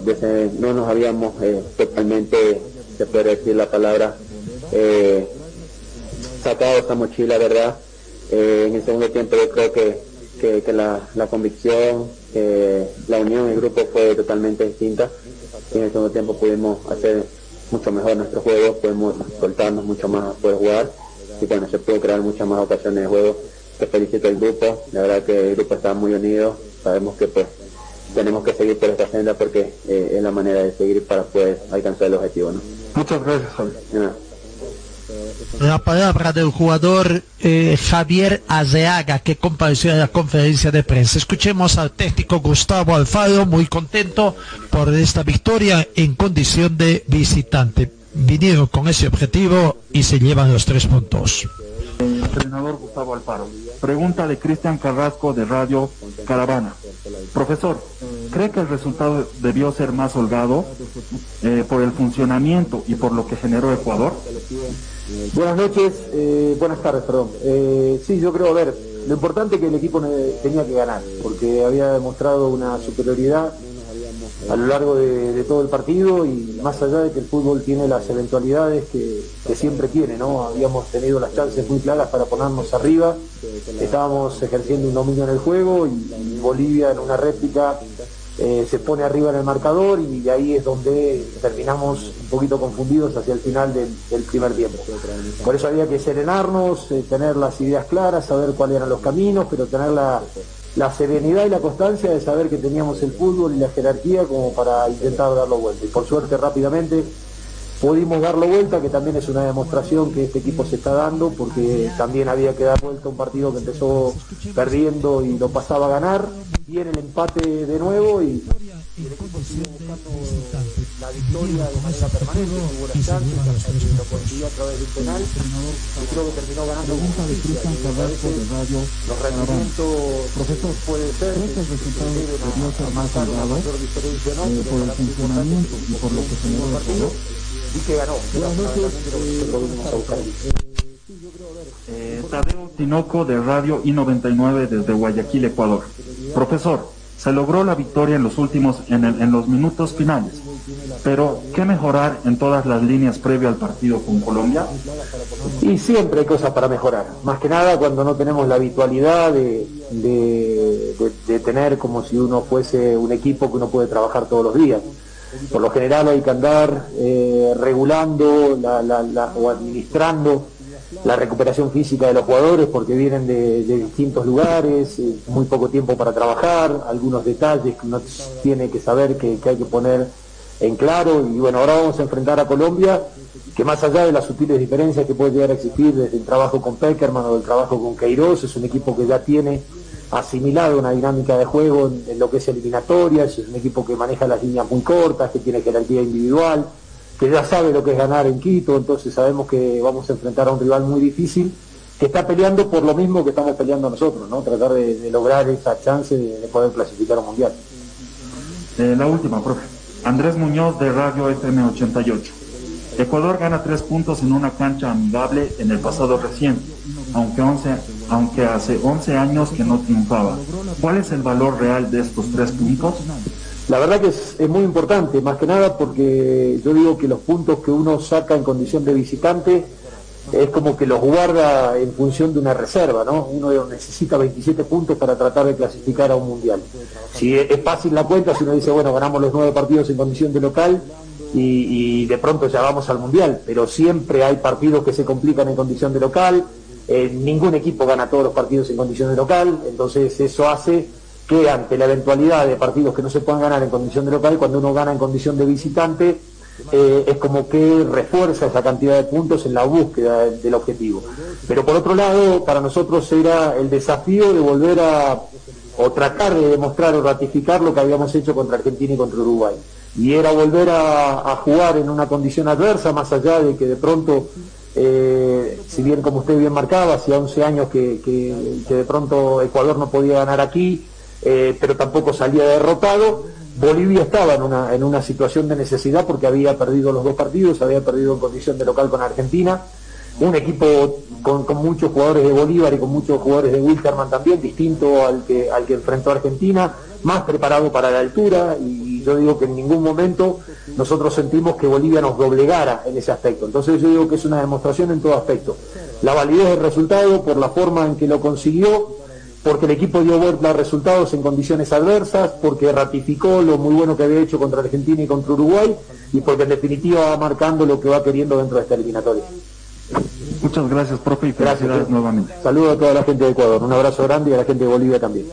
no nos habíamos eh, totalmente, se puede decir la palabra, sacado esta mochila, ¿verdad? En el segundo tiempo yo creo que que, que la, la convicción, la unión en el grupo fue totalmente distinta en el segundo tiempo pudimos hacer mucho mejor nuestro juego, pudimos soltarnos mucho más poder jugar y bueno, se pudo crear muchas más ocasiones de juego. Te felicito al grupo, la verdad que el grupo está muy unido, sabemos que pues tenemos que seguir por esta senda porque eh, es la manera de seguir para poder alcanzar el objetivo. ¿no? Muchas gracias, Javier. La palabra del jugador eh, Javier Azeaga, que compareció en la conferencia de prensa. Escuchemos al técnico Gustavo Alfaro, muy contento por esta victoria en condición de visitante. Vinieron con ese objetivo y se llevan los tres puntos. Entrenador Gustavo Alfaro. Pregunta de Cristian Carrasco de Radio Caravana. Profesor, ¿cree que el resultado debió ser más holgado eh, por el funcionamiento y por lo que generó Ecuador? Buenas noches, eh, buenas tardes, perdón. Eh, sí, yo creo, a ver, lo importante que el equipo ne- tenía que ganar, porque había demostrado una superioridad a lo largo de, de todo el partido y más allá de que el fútbol tiene las eventualidades que, siempre tiene, ¿no? Habíamos tenido las chances muy claras para ponernos arriba, estábamos ejerciendo un dominio en el juego y, Bolivia en una réplica eh, se pone arriba en el marcador y ahí es donde terminamos un poquito confundidos hacia el final del, del primer tiempo. Por eso había que serenarnos, eh, tener las ideas claras, saber cuáles eran los caminos, pero tener la, la serenidad y la constancia de saber que teníamos el fútbol y la jerarquía como para intentar darlo vuelta. Y por suerte rápidamente pudimos darlo vuelta, que también es una demostración que este equipo se está dando, porque también había que dar vuelta un partido que empezó perdiendo y lo pasaba a ganar, viene el empate de nuevo y, y el equipo sigue buscando la victoria de manera permanente, tuvo las chances, hasta que lo consiguió a través de un penal, y creo que terminó ganando con justicia, y los rendimientos puede ser que lleguen a, a marcar una mayor diferencia o no, pero para mí es importante que por lo que generó el partido y que ganó. Buscar. Eh, Tadeo Tinoco de Radio I99 desde Guayaquil, Ecuador. Profesor, se logró la victoria en los últimos, en, el- en los minutos finales, pero ¿qué mejorar en todas las líneas previo al partido con Colombia? Y siempre hay cosas para mejorar. Más que nada cuando no tenemos la habitualidad de, de- tener como si uno fuese un equipo que uno puede trabajar todos los días. Por lo general hay que andar eh, regulando la- la- la- o administrando la recuperación física de los jugadores porque vienen de, de distintos lugares, eh, muy poco tiempo para trabajar, algunos detalles que uno tiene que saber que hay que poner en claro y bueno, ahora vamos a enfrentar a Colombia que más allá de las sutiles diferencias que puede llegar a existir desde el trabajo con Peckerman o del trabajo con Queiroz, es un equipo que ya tiene asimilado una dinámica de juego en, lo que es eliminatorias, es un equipo que maneja las líneas muy cortas, que tiene jerarquía individual, que ya sabe lo que es ganar en Quito, entonces sabemos que vamos a enfrentar a un rival muy difícil, que está peleando por lo mismo que estamos peleando nosotros, ¿no? Tratar de, lograr esa chance de, de poder clasificar un mundial. Eh, la última, profe. Andrés Muñoz de Radio FM 88. Ecuador gana tres puntos en una cancha amigable en el pasado reciente, aunque, 11, aunque hace 11 años que no triunfaba. ¿Cuál es el valor real de estos tres puntos? La verdad que es, es muy importante, más que nada porque yo digo que los puntos que uno saca en condición de visitante es como que los guarda en función de una reserva, ¿no? Uno necesita 27 puntos para tratar de clasificar a un mundial. Si es fácil la cuenta, si uno dice, bueno, ganamos los nueve partidos en condición de local y, y de pronto ya vamos al mundial, pero siempre hay partidos que se complican en condición de local, eh, ningún equipo gana todos los partidos en condición de local, entonces eso hace que ante la eventualidad de partidos que no se puedan ganar en condición de local, cuando uno gana en condición de visitante, eh, es como que refuerza esa cantidad de puntos en la búsqueda del, objetivo. Pero por otro lado, para nosotros era el desafío de volver a, o tratar de demostrar o ratificar lo que habíamos hecho contra Argentina y contra Uruguay. Y era volver a, jugar en una condición adversa, más allá de que de pronto, eh, si bien como usted bien marcaba, hacía 11 años que, que- que de pronto Ecuador no podía ganar aquí, eh, pero tampoco salía derrotado, Bolivia estaba en una, en una situación de necesidad porque había perdido los dos partidos, había perdido en condición de local con Argentina, un equipo con, muchos jugadores de Bolívar y con muchos jugadores de Wilterman también, distinto al que, al que enfrentó Argentina, más preparado para la altura y yo digo que en ningún momento nosotros sentimos que Bolivia nos doblegara en ese aspecto. Entonces yo digo que es una demostración en todo aspecto. La validez del resultado por la forma en que lo consiguió porque el equipo dio vuelta a resultados en condiciones adversas, porque ratificó lo muy bueno que había hecho contra Argentina y contra Uruguay, y porque en definitiva va marcando lo que va queriendo dentro de esta eliminatoria. Muchas gracias, profe, y Gracias, felicidades nuevamente. Saludo a toda la gente de Ecuador, un abrazo grande y a la gente de Bolivia también.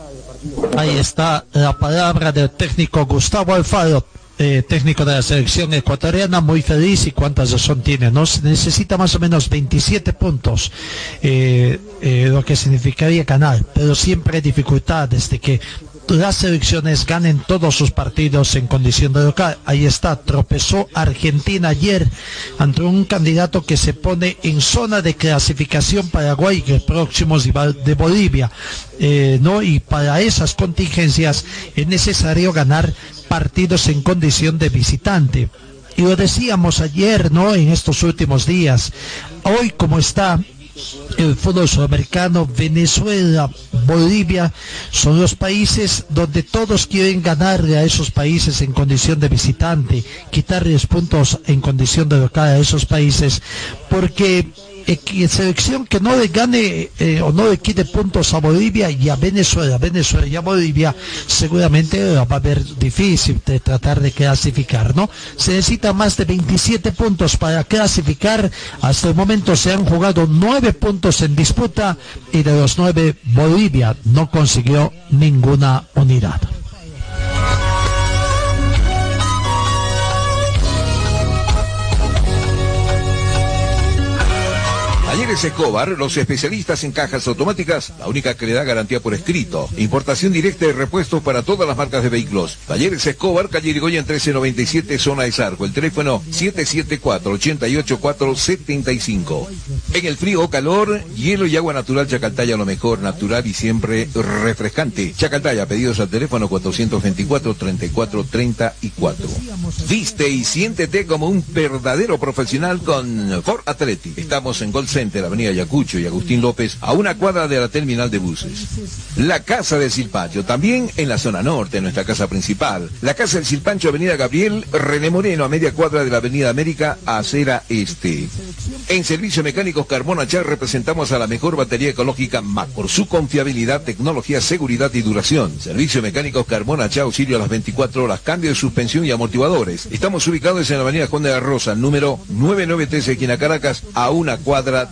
Ahí está la palabra del técnico Gustavo Alfaro, eh, técnico de la selección ecuatoriana, muy feliz y cuántas razón tiene, ¿no? Se necesita más o menos 27 puntos, eh, eh, lo que significaría ganar, pero siempre hay dificultad desde que las selecciones ganen todos sus partidos en condición de local. Ahí está, tropezó Argentina ayer ante un candidato que se pone en zona de clasificación Paraguay, que es próximo de Bolivia. Eh, ¿no? Y para esas contingencias es necesario ganar partidos en condición de visitante. Y lo decíamos ayer, ¿no? En estos últimos días. Hoy como está el fútbol sudamericano, Venezuela, Bolivia, son los países donde todos quieren ganarle a esos países en condición de visitante, quitarles puntos en condición de local a esos países, porque que selección que no le gane eh, o no le quite puntos a Bolivia y a Venezuela, Venezuela y a Bolivia, seguramente va a ver difícil de tratar de clasificar, ¿no? Se necesita más de 27 puntos para clasificar. Hasta el momento se han jugado nueve puntos en disputa y de los nueve Bolivia no consiguió ninguna unidad. Talleres Escobar, los especialistas en cajas automáticas, la única que le da garantía por escrito. Importación directa de repuestos para todas las marcas de vehículos. Talleres Escobar, calle Irigoyen 1397, zona de Zarco. El teléfono 774-88475. En el frío o calor, hielo y agua natural Chacaltaya, lo mejor, natural y siempre refrescante. Chacaltaya, pedidos al teléfono 424-3434. Viste y siéntete como un verdadero profesional con Ford Athletic. Estamos en Gold Center, Avenida Yacucho y Agustín López, a una cuadra de la terminal de buses. La Casa del Silpancho, también en la zona norte, nuestra casa principal. La Casa del Silpancho, Avenida Gabriel, René Moreno, a media cuadra de la Avenida América, acera este. En Servicio Mecánicos Carbona Char representamos a la mejor batería ecológica MAC por su confiabilidad, tecnología, seguridad y duración. Servicio Mecánicos Carbona Char, auxilio a las 24 horas, cambio de suspensión y amortiguadores. Estamos ubicados en la Avenida Juan de la Rosa, número 993, esquina Caracas, a una cuadra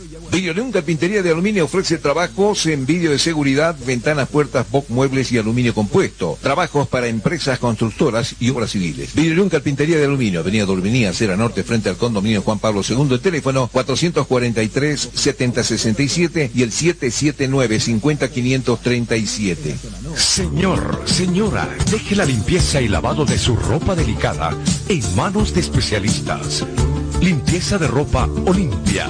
Videoleón Carpintería de Aluminio ofrece trabajos en vídeo de seguridad, ventanas, puertas, box, muebles y aluminio compuesto. Trabajos para empresas constructoras y obras civiles. Videoleón Carpintería de Aluminio, Avenida Dorminía, Acera Norte, frente al condominio Juan Pablo II. El teléfono 443-7067 y el 779-50537. Señor, señora, deje la limpieza y lavado de su ropa delicada en manos de especialistas. Limpieza de ropa Olimpia.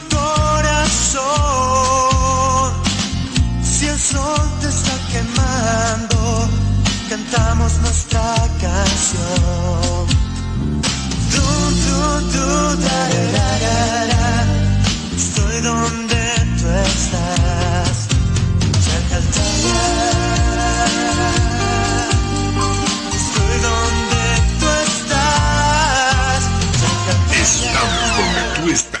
corazón. Si el sol te está quemando, cantamos nuestra canción. Du, du, du, da, da, da, da. Estoy donde tú estás. Chacaltaya. Estoy donde tú estás. Estamos donde tú estás.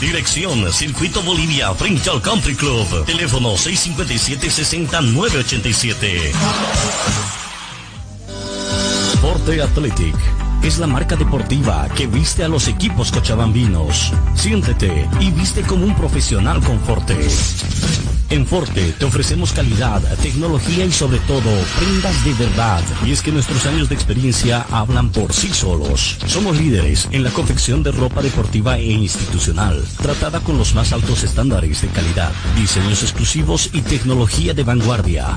Dirección Circuito Bolivia frente al Country Club. Teléfono 657-60-987. Forte Athletic es la marca deportiva que viste a los equipos cochabambinos. Siéntete y viste como un profesional con Forte. En Forte te ofrecemos calidad, tecnología y sobre todo prendas de verdad. Y es que nuestros años de experiencia hablan por sí solos. Somos líderes en la confección de ropa deportiva e institucional, tratada con los más altos estándares de calidad, diseños exclusivos y tecnología de vanguardia.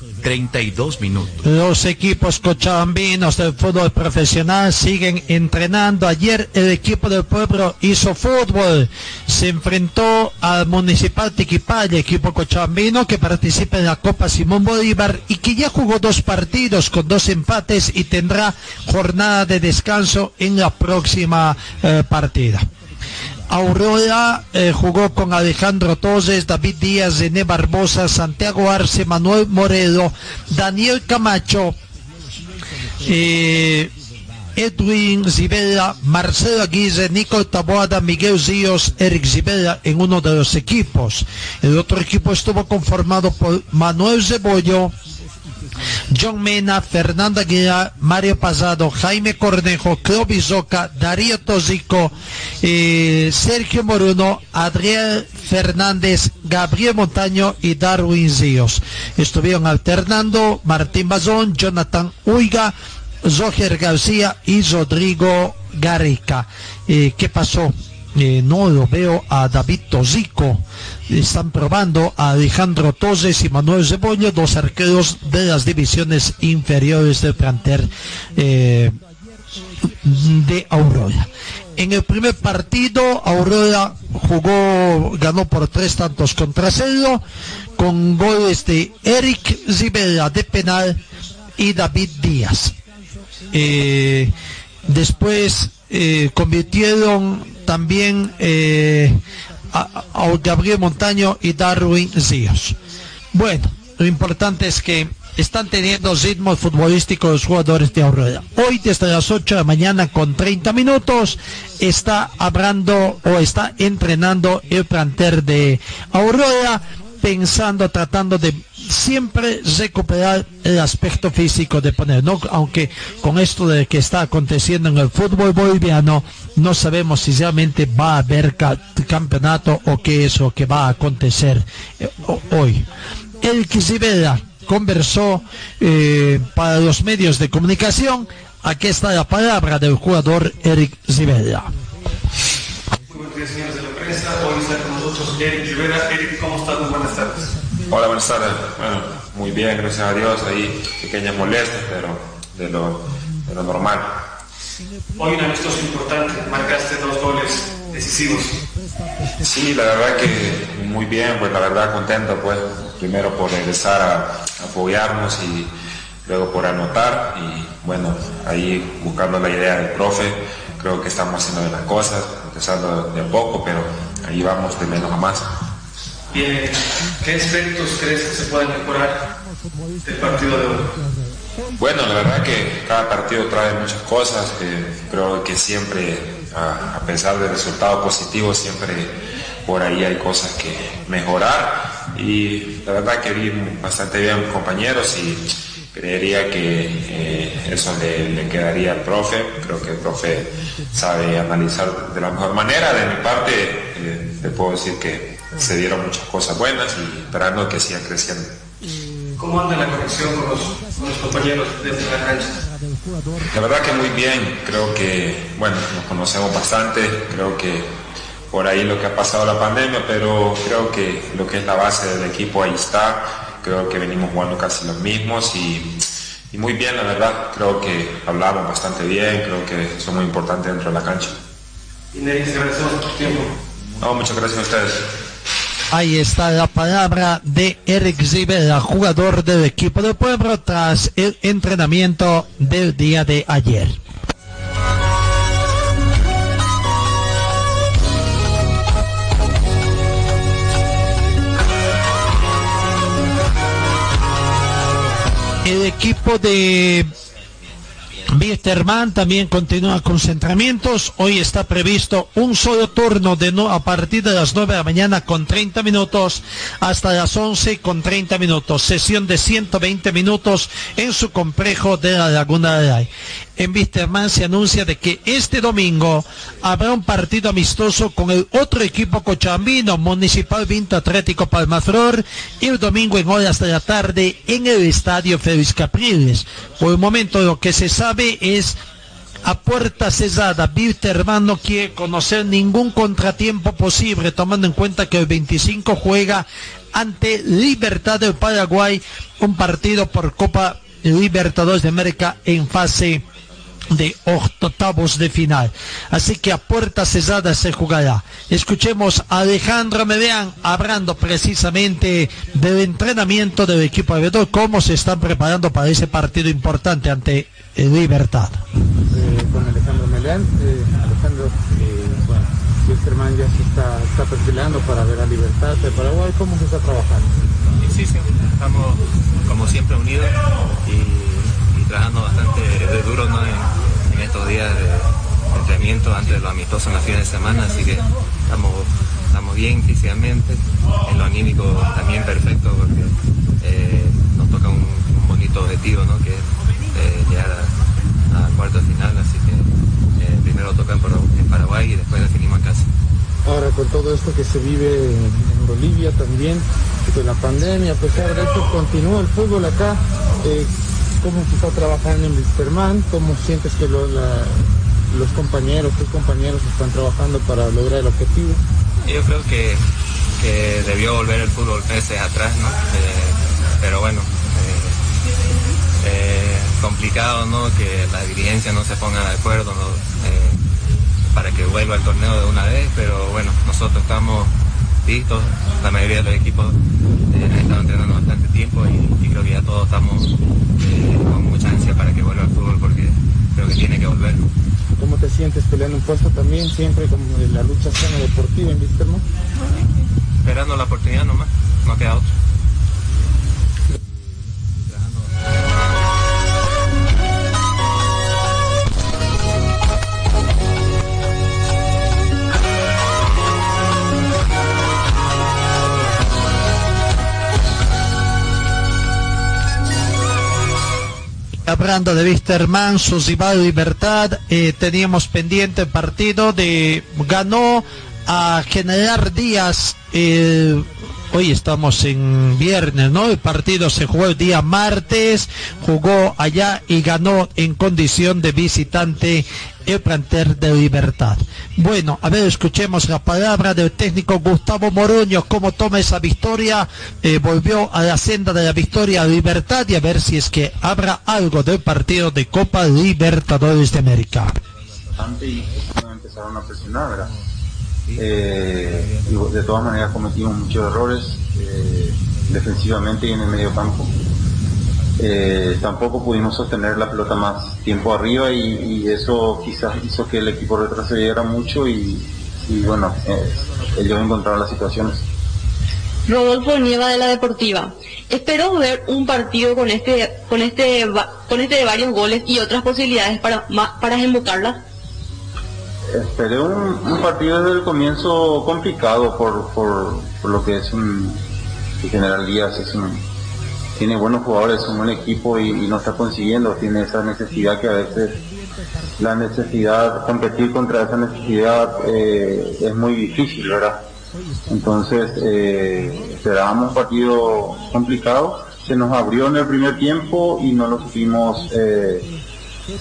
32 minutos. Los equipos cochabambinos del fútbol profesional siguen entrenando. Ayer el equipo del pueblo hizo fútbol. Se enfrentó al Municipal Tiquipaya, equipo cochabambino que participa en la Copa Simón Bolívar y que ya jugó dos partidos con dos empates y tendrá jornada de descanso en la próxima eh, partida. Aurora eh, jugó con Alejandro Toses, David Díaz, René Barbosa, Santiago Arce, Manuel Moredo, Daniel Camacho, eh, Edwin Zibela, Marcelo Aguirre, Nico Taboada, Miguel Ríos, Eric Zibela en uno de los equipos. El otro equipo estuvo conformado por Manuel Cebollo, John Mena, Fernanda Aguilar, Mario Pasado, Jaime Cornejo, Clovis Oca, Darío Tosico, eh, Sergio Moruno, Adriel Fernández, Gabriel Montaño y Darwin Ríos. Estuvieron alternando Martín Bazón, Jonathan Uiga, Roger García y Rodrigo Garrica. Eh, ¿Qué pasó? Eh, no lo veo a David Tosico. Están probando a Alejandro Toses y Manuel Cebollo, dos arqueros de las divisiones inferiores del planter eh, de Aurora. En el primer partido, Aurora jugó, ganó por tres tantos contra cero, con goles de Eric Rivera de penal y David Díaz. Eh, después eh, convirtieron también eh, a, a Gabriel Montaño y Darwin Ríos. Bueno, lo importante es que están teniendo ritmo futbolístico los jugadores de Aurora. Hoy desde las 8 de la mañana con 30 minutos está hablando o está entrenando el planter de Aurora pensando, tratando de siempre recuperar el aspecto físico de poner, ¿no? aunque con esto de que está aconteciendo en el fútbol boliviano, no sabemos si realmente va a haber ca campeonato o qué es lo que va a acontecer eh, hoy. El Quisibela conversó eh, para los medios de comunicación, aquí está la palabra del jugador Eric Zibela. Días, señores de la prensa. Hoy está con nosotros Eric Rivera. Eric, ¿cómo estás? Muy buenas tardes. Hola, buenas tardes. Bueno, muy bien, gracias a Dios. Ahí pequeñas molestias, pero de lo, de lo normal. Hoy un amistoso importante. Marcaste dos goles decisivos. Sí, la verdad que muy bien, pues la verdad contento, pues primero por regresar a, a apoyarnos y luego por anotar y bueno, ahí buscando la idea del profe, creo que estamos haciendo bien las cosas, empezando de a poco, pero ahí vamos de menos a más. Bien, ¿qué aspectos crees que se pueden mejorar del partido de hoy? Bueno, la verdad que cada partido trae muchas cosas, eh, creo que siempre, a, a pesar del resultado positivo, siempre por ahí hay cosas que mejorar y la verdad que vi bastante bien compañeros y creería que eh, eso le, le, quedaría al profe, creo que el profe sabe analizar de la mejor manera, de mi parte eh, le puedo decir que se dieron muchas cosas buenas y esperando que sigan creciendo. ¿Cómo anda la conexión con los, con los compañeros dentro de la cancha? La verdad que muy bien, creo que, bueno, nos conocemos bastante, creo que por ahí lo que ha pasado la pandemia, pero creo que lo que es la base del equipo ahí está, creo que venimos jugando casi los mismos y, y muy bien, la verdad, creo que hablamos bastante bien, creo que son muy importantes dentro de la cancha. Tiempo. No, muchas gracias a ustedes. Ahí está la palabra de Eric Rivera, jugador del equipo de Pueblo, tras el entrenamiento del día de ayer. El equipo de Wisterman también continúa con entrenamientos. Hoy está previsto un solo turno de no, a partir de las 9 de la mañana con 30 minutos hasta las 11 con 30 minutos. Sesión de 120 minutos en su complejo de la Laguna de Ay. En Wisterman se anuncia de que este domingo habrá un partido amistoso con el otro equipo cochambino, Municipal Vinto Atlético Palmaflor, el domingo en horas de la tarde en el Estadio Félix Capriles. Por el momento lo que se sabe es a puerta cerrada. Wilterman no quiere conocer ningún contratiempo posible, tomando en cuenta que el 25 juega ante Libertad del Paraguay, un partido por Copa Libertadores de América en fase de octavos de final. Así que a puerta cerrada se jugará. Escuchemos a Alejandro Medean hablando precisamente del entrenamiento del equipo de Bedor, cómo se están preparando para ese partido importante ante el Libertad. Eh, con Alejandro Meleán, eh, Alejandro, eh, bueno, Wilstermann ya se está, está perfilando para ver a Libertad de Paraguay, ¿cómo se está trabajando? Sí, sí, estamos como siempre unidos y, y trabajando bastante de duro ¿no? en, estos días de entrenamiento antes de lo amistoso en la fines de semana, así que estamos, estamos bien físicamente, en lo anímico también perfecto porque eh, nos toca un, un bonito objetivo ¿no? que es eh, llegar a, de final, así que eh, primero toca en, Paragu- en Paraguay y después definimos en casa. Ahora con todo esto que se vive en Bolivia también, de la pandemia, a pesar de esto, continúa el fútbol acá. Eh, ¿Cómo se está trabajando en Wilstermann? ¿Cómo sientes que los compañeros, tus compañeros están trabajando para lograr el objetivo? Yo creo que, debió volver el fútbol meses atrás, ¿no? Eh, pero bueno, eh, eh, complicado, ¿no? Que la dirigencia no se ponga de acuerdo, para que vuelva el torneo de una vez, pero bueno, nosotros estamos listos, la mayoría de los equipos estado entrenando bastante tiempo y, y creo que ya todos estamos eh, con mucha ansia para que vuelva el fútbol porque creo que tiene que volver. ¿Cómo te sientes peleando un puesto también, siempre como de la lucha sana deportiva en Wilstermann? Esperando la oportunidad nomás, no queda otra. Hablando de Wisterman, su rival Libertad, eh, teníamos pendiente el partido de ganó a General Díaz. eh, hoy estamos en viernes, ¿no? El partido se jugó el día martes, jugó allá y ganó en condición de visitante el plantel de Libertad. Bueno, a ver, escuchemos la palabra del técnico Gustavo Moroño, cómo toma esa victoria, eh, volvió a la senda de la victoria Libertad y a ver si es que habrá algo del partido de Copa Libertadores de América. y empezaron a presionar, ¿verdad? Eh, y de todas maneras cometimos muchos errores eh, defensivamente y en el medio campo. Eh, tampoco pudimos sostener la pelota más tiempo arriba y, y eso quizás hizo que el equipo retrocediera mucho y, y bueno, eh, ellos encontraron las situaciones. Rodolfo Nieva de la Deportiva. Espero ver un partido con este, con este, con este de varios goles y otras posibilidades para, para embocarlas. Esperé un, un partido desde el comienzo complicado por, por, por lo que es un el General Díaz es un tiene buenos jugadores, un buen equipo y, no está consiguiendo, tiene esa necesidad que a veces la necesidad, competir contra esa necesidad eh, es muy difícil, ¿verdad? Entonces eh, esperábamos un partido complicado se nos abrió en el primer tiempo y no lo supimos eh,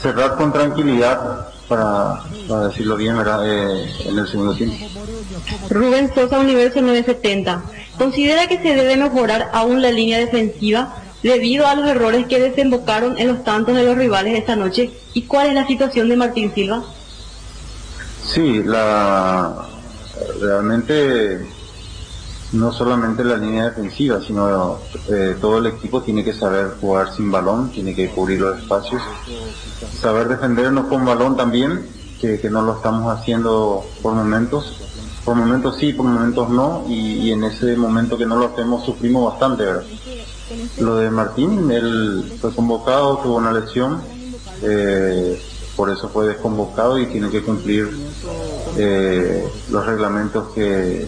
cerrar con tranquilidad, para, para decirlo bien, ¿verdad? Eh, en el segundo tiempo. Rubén Sosa, Universo 970. ¿Considera que se debe mejorar aún la línea defensiva debido a los errores que desembocaron en los tantos de los rivales esta noche? ¿Y cuál es la situación de Martín Silva? Sí, la realmente no solamente la línea defensiva, sino eh, todo el equipo tiene que saber jugar sin balón, tiene que cubrir los espacios, saber defendernos con balón también, que, no lo estamos haciendo por momentos, por momentos sí, por momentos no, y, en ese momento que no lo hacemos sufrimos bastante. Lo de Martín, él fue convocado, tuvo una lesión, eh, por eso fue desconvocado y tiene que cumplir eh, los reglamentos que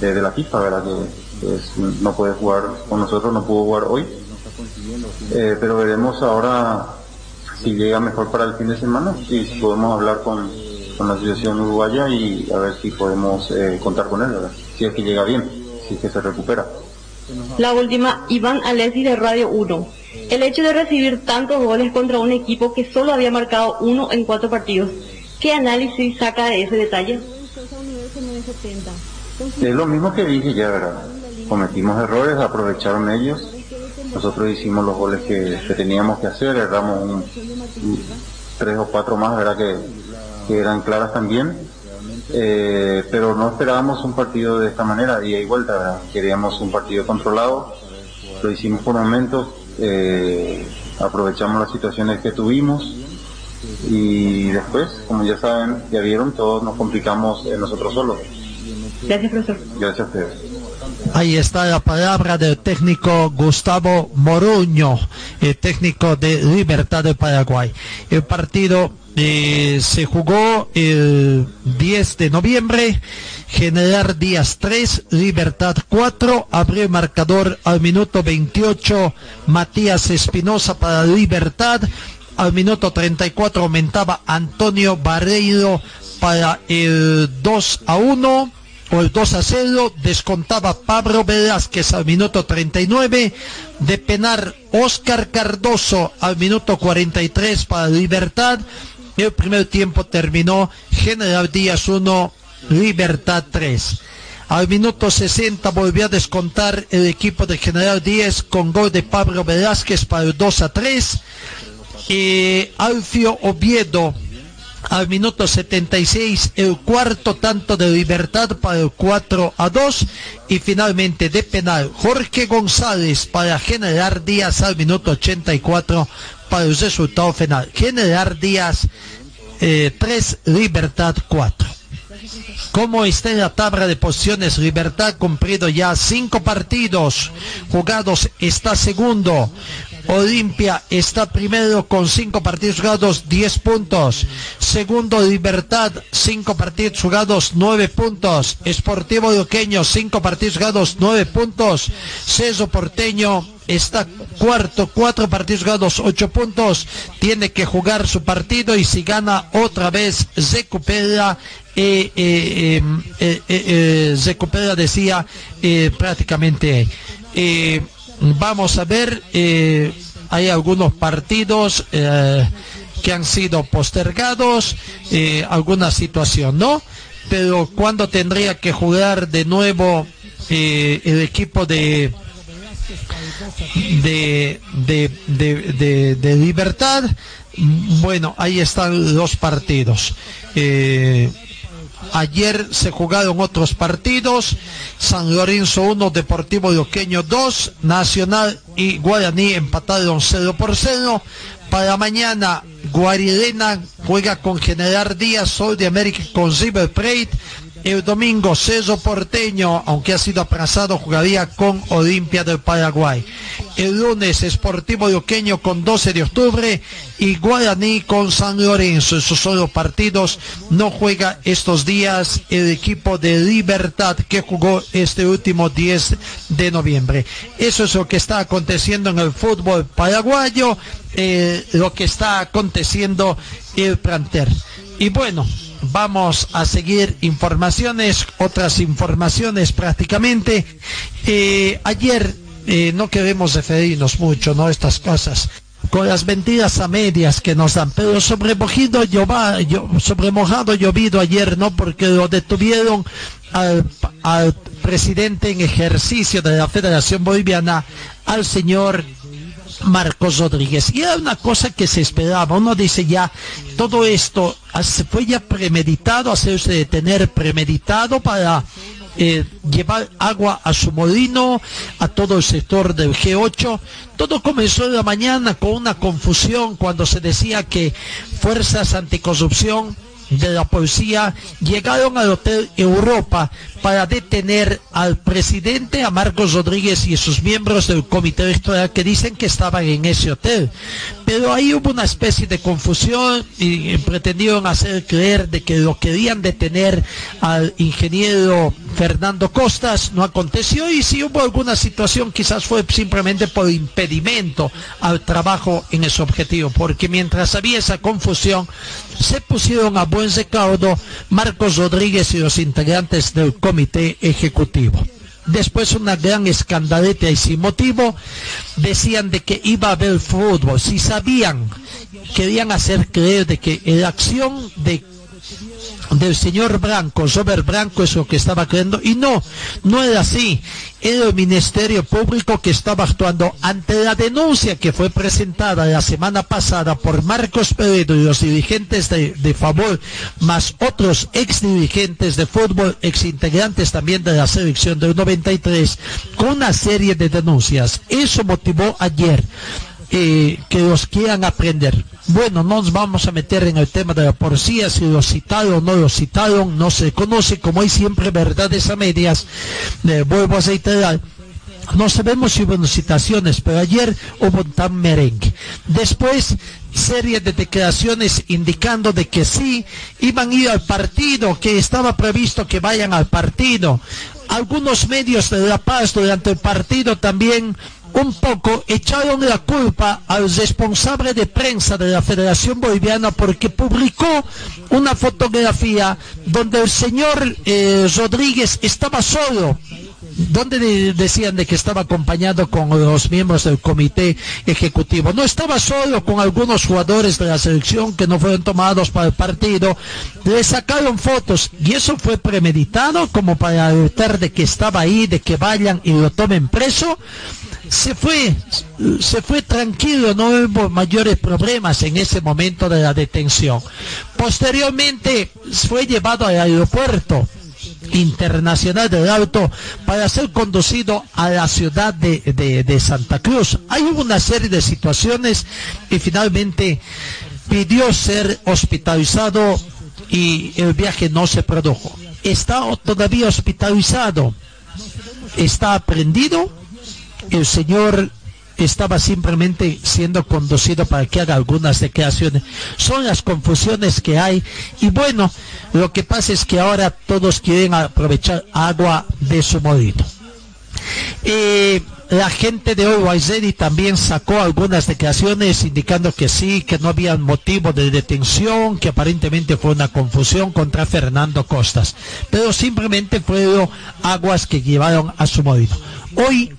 de, la FIFA, ¿verdad? Que no puede jugar con nosotros, no pudo jugar hoy. Eh, pero veremos ahora si llega mejor para el fin de semana y si podemos hablar con, con la situación uruguaya y a ver si podemos eh, contar con él, ¿verdad? Si es que llega bien, si es que se recupera. La última, Iván Alessi de Radio 1. El hecho de recibir tantos goles contra un equipo que solo había marcado uno en cuatro partidos, ¿qué análisis saca de ese detalle? Es lo mismo que dije ya, ¿verdad? Cometimos errores, aprovecharon ellos. Nosotros hicimos los goles que, teníamos que hacer, erramos tres o cuatro más, ¿verdad? Que, eran claras también. Eh, pero no esperábamos un partido de esta manera, día y vuelta, ¿verdad? Queríamos un partido controlado, lo hicimos por momentos, eh, aprovechamos las situaciones que tuvimos y después, como ya saben, ya vieron, todos nos complicamos nosotros solos. Gracias, profesor. Gracias Ahí está la palabra del técnico Gustavo Moruño, el técnico de Libertad de Paraguay. El partido eh, se jugó el 10 de noviembre. Generar Díaz 3, Libertad 4, abrió el marcador al minuto 28, Matías Espinosa para Libertad, al minuto 34 aumentaba Antonio Barreiro para el 2 a 1 el 2 a 0, descontaba Pablo Velázquez al minuto 39, de penar Oscar Cardoso al minuto 43 para Libertad, el primer tiempo terminó General Díaz 1, Libertad 3. Al minuto 60 volvió a descontar el equipo de General Díaz con gol de Pablo Velázquez para el 2 a 3. Y Alfio Oviedo al minuto 76 el cuarto tanto de libertad para el 4 a 2 y finalmente de penal Jorge González para generar Díaz al minuto 84 para el resultado final. Generar Díaz 3, eh, Libertad 4. Como está en la tabla de posiciones, Libertad cumplido ya cinco partidos jugados, está segundo. Olimpia está primero con cinco partidos jugados, 10 puntos. Segundo, Libertad, cinco partidos jugados, 9 puntos. Esportivo Loqueño, cinco partidos jugados, 9 puntos. Ceso Porteño está cuarto, cuatro partidos jugados, 8 puntos. Tiene que jugar su partido y si gana otra vez, recupera eh, eh, eh, eh, recupera, decía, prácticamente. Vamos a ver, eh, hay algunos partidos eh, que han sido postergados, eh, alguna situación, ¿no? Pero cuando tendría que jugar de nuevo el equipo de de, de, de, libertad, bueno, ahí están los partidos. Ayer se jugaron otros partidos. San Lorenzo 1, Deportivo Loqueño 2, Nacional y Guaraní empataron 0 por 0. Para mañana, Guarirena juega con General Díaz, Sol de América con River Plate. El domingo, Cerro Porteño, aunque ha sido aplazado, jugaría con Olimpia del Paraguay. El lunes, Esportivo Loqueño con 12 de octubre y Guaraní con San Lorenzo. Esos son los partidos. No juega estos días el equipo de Libertad que jugó este último 10 de noviembre. Eso es lo que está aconteciendo en el fútbol paraguayo, eh, lo que está aconteciendo el planter. Y bueno, vamos a seguir informaciones, otras informaciones prácticamente. Eh, ayer eh, no queremos referirnos mucho, ¿no? Estas cosas con las mentiras a medias que nos dan, pero sobre mojado, sobre mojado llovido ayer, ¿no? Porque lo detuvieron al, al presidente en ejercicio de la Federación Boliviana, al señor Marcos Rodríguez. Y era una cosa que se esperaba. Uno dice ya, todo esto ah, fue ya premeditado, hacerse detener premeditado para eh, llevar agua a su molino, a todo el sector del G8. Todo comenzó en la mañana con una confusión cuando se decía que fuerzas anticorrupción de la policía llegaron al Hotel Europa para detener al presidente, a Marcos Rodríguez y sus miembros del comité electoral que dicen que estaban en ese hotel. Pero ahí hubo una especie de confusión y pretendieron hacer creer de que lo querían detener al ingeniero Fernando Costas, no aconteció y si hubo alguna situación quizás fue simplemente por impedimento al trabajo en ese objetivo, porque mientras había esa confusión se pusieron a buen recaudo Marcos Rodríguez y los integrantes del comité comité ejecutivo. Después una gran escandaleta y sin motivo decían de que iba a haber fútbol. Si sabían, querían hacer creer de que la acción de del señor Branco, Robert Branco es lo que estaba creyendo, y no, no era así. Era el Ministerio Público que estaba actuando ante la denuncia que fue presentada la semana pasada por Marcos Peredo y los dirigentes de, de favor, más otros ex dirigentes de fútbol, ex integrantes también de la selección del 93, con una serie de denuncias. Eso motivó ayer eh, que los quieran aprender. Bueno, no nos vamos a meter en el tema de la policía, si lo citaron o no lo citaron, no se conoce, como hay siempre verdades a medias, vuelvo a reiterar. No sabemos si hubo citaciones, pero ayer hubo tan merengue. Después, serie de declaraciones indicando de que sí, iban a ir al partido, que estaba previsto que vayan al partido. Algunos medios de La Paz durante el partido también un poco echaron la culpa al responsable de prensa de la Federación Boliviana porque publicó una fotografía donde el señor eh, Rodríguez estaba solo donde decían de que estaba acompañado con los miembros del comité ejecutivo. No estaba solo con algunos jugadores de la selección que no fueron tomados para el partido. Le sacaron fotos y eso fue premeditado como para alertar de que estaba ahí, de que vayan y lo tomen preso se fue, se fue tranquilo, no hubo mayores problemas en ese momento de la detención. Posteriormente fue llevado al aeropuerto internacional del auto para ser conducido a la ciudad de, Santa Cruz. Hay una serie de situaciones y finalmente pidió ser hospitalizado y el viaje no se produjo. Está todavía hospitalizado, está aprendido el señor estaba simplemente siendo conducido para que haga algunas declaraciones. Son las confusiones que hay. Y bueno, lo que pasa es que ahora todos quieren aprovechar agua de su molino. Eh, la gente de Ready también sacó algunas declaraciones indicando que sí, que no había motivo de detención, que aparentemente fue una confusión contra Fernando Costas, pero simplemente fueron aguas que llevaron a su molino. Hoy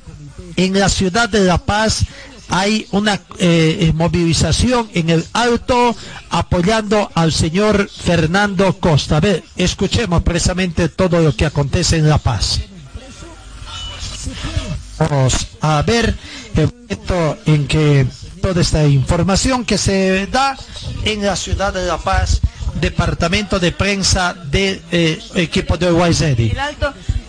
en la ciudad de La Paz hay una eh, eh, movilización en el alto apoyando al señor Fernando Costa. A ver, escuchemos precisamente todo lo que acontece en La Paz. Vamos a ver el momento en que toda esta información que se da en la ciudad de La Paz, departamento de prensa del eh, equipo de YZ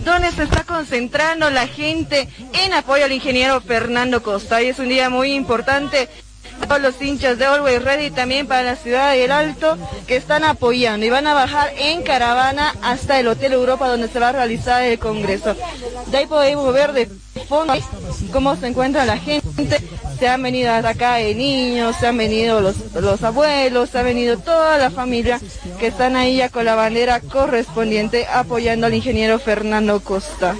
donde se está concentrando la gente en apoyo al ingeniero Fernando Costa. Y es un día muy importante todos los hinchas de Always Ready también para la ciudad del Alto que están apoyando y van a bajar en caravana hasta el Hotel Europa donde se va a realizar el Congreso. De ahí podemos ver de fondo cómo se encuentra la gente. Se han venido acá de niños, se han venido los, los abuelos, se ha venido toda la familia que están ahí ya con la bandera correspondiente apoyando al ingeniero Fernando Costa.